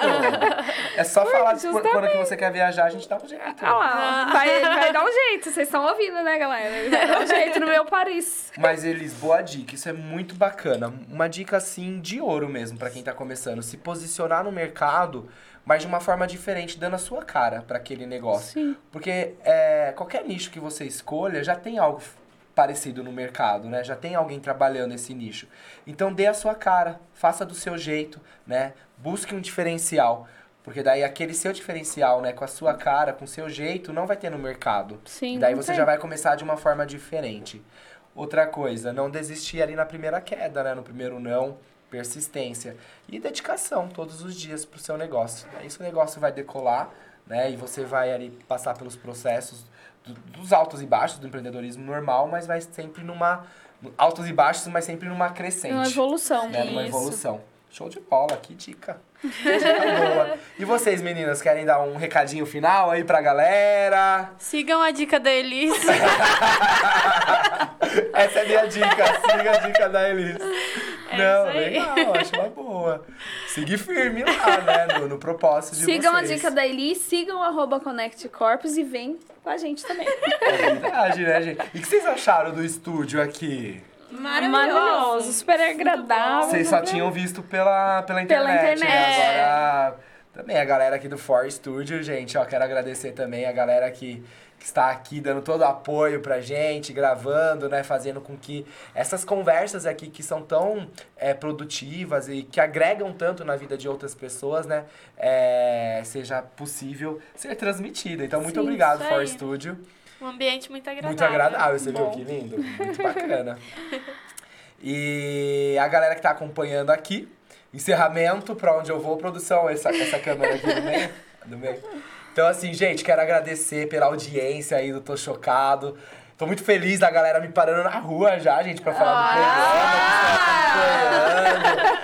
Speaker 2: É só falar de quando- que você quer viajar, a gente dá um jeito.
Speaker 3: Olha lá, vai, vai dar um jeito, vocês estão ouvindo, né, galera? Vai dar um jeito no meu Paris.
Speaker 2: Mas, Elis, boa dica. Isso é muito bacana. Uma dica, assim, de ouro mesmo pra quem tá começando. Se posicionar no mercado, mas de uma forma diferente, dando a sua cara para aquele negócio.
Speaker 3: Sim.
Speaker 2: Porque é, qualquer nicho que você escolha já tem algo parecido no mercado, né? Já tem alguém trabalhando esse nicho. Então dê a sua cara, faça do seu jeito, né? Busque um diferencial. Porque daí aquele seu diferencial, né, com a sua cara, com o seu jeito, não vai ter no mercado.
Speaker 3: Sim,
Speaker 2: daí você
Speaker 3: tem.
Speaker 2: já vai começar de uma forma diferente. Outra coisa, não desistir ali na primeira queda, né? No primeiro não, persistência. E dedicação todos os dias pro seu negócio. Aí esse negócio vai decolar, né? E você vai ali passar pelos processos do- dos altos e baixos do empreendedorismo normal, mas vai sempre numa. Altos e baixos, mas sempre numa crescente.
Speaker 3: Uma evolução.
Speaker 2: né? Numa
Speaker 5: Isso.
Speaker 2: evolução. Show de bola, que dica. Que dica boa. E vocês, meninas, querem dar um recadinho final aí pra galera?
Speaker 5: Sigam a dica da Elis. [laughs]
Speaker 2: Essa é a minha dica, siga a dica da Elis.
Speaker 5: É
Speaker 2: Não, legal, acho uma boa. Seguir firme lá, né, no, no propósito de
Speaker 3: Sigam a
Speaker 2: vocês.
Speaker 3: dica da Eli, sigam arroba Connect Corpus e vem com a gente também.
Speaker 2: É verdade, né, gente? E o que vocês acharam do estúdio aqui?
Speaker 3: Maravilhoso, super agradável.
Speaker 2: Vocês só tinham visto pela, pela internet,
Speaker 3: Pela internet.
Speaker 2: né? Agora, também a galera aqui do For Studio, gente, ó, quero agradecer também a galera que, que está aqui dando todo o apoio pra gente, gravando, né, fazendo com que essas conversas aqui que são tão é, produtivas e que agregam tanto na vida de outras pessoas, né, é, seja possível ser transmitida. Então, muito
Speaker 3: Sim,
Speaker 2: obrigado, For
Speaker 5: aí.
Speaker 2: Studio.
Speaker 5: Um ambiente muito agradável.
Speaker 2: Muito agradável, você viu
Speaker 3: Bom.
Speaker 2: que lindo? Muito bacana. E a galera que tá acompanhando aqui, encerramento, pra onde eu vou, produção, essa, essa câmera aqui no meio. No meio. Então, assim, gente, quero agradecer pela audiência aí do Tô Chocado. Tô muito feliz da galera me parando na rua já, gente, pra falar do programa.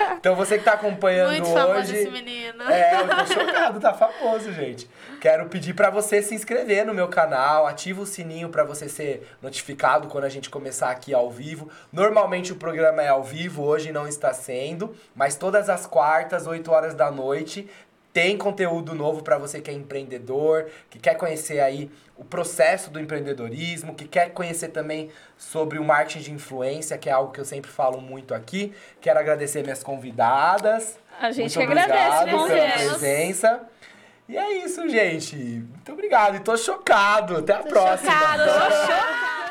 Speaker 2: tá. Então, você que tá acompanhando
Speaker 5: Muito famoso
Speaker 2: hoje.
Speaker 5: esse menino.
Speaker 2: É, eu tô chocado, tá famoso, gente. Quero pedir pra você se inscrever no meu canal, ativa o sininho pra você ser notificado quando a gente começar aqui ao vivo. Normalmente o programa é ao vivo, hoje não está sendo, mas todas as quartas, 8 horas da noite, tem conteúdo novo pra você que é empreendedor, que quer conhecer aí o processo do empreendedorismo, que quer conhecer também sobre o marketing de influência, que é algo que eu sempre falo muito aqui. Quero agradecer minhas convidadas.
Speaker 3: A gente
Speaker 2: Muito
Speaker 3: que agradece
Speaker 2: obrigado
Speaker 3: o
Speaker 2: pela presença. E é isso, gente. Muito obrigado. E tô chocado. Até a próxima.
Speaker 5: Chocado, tô chocada.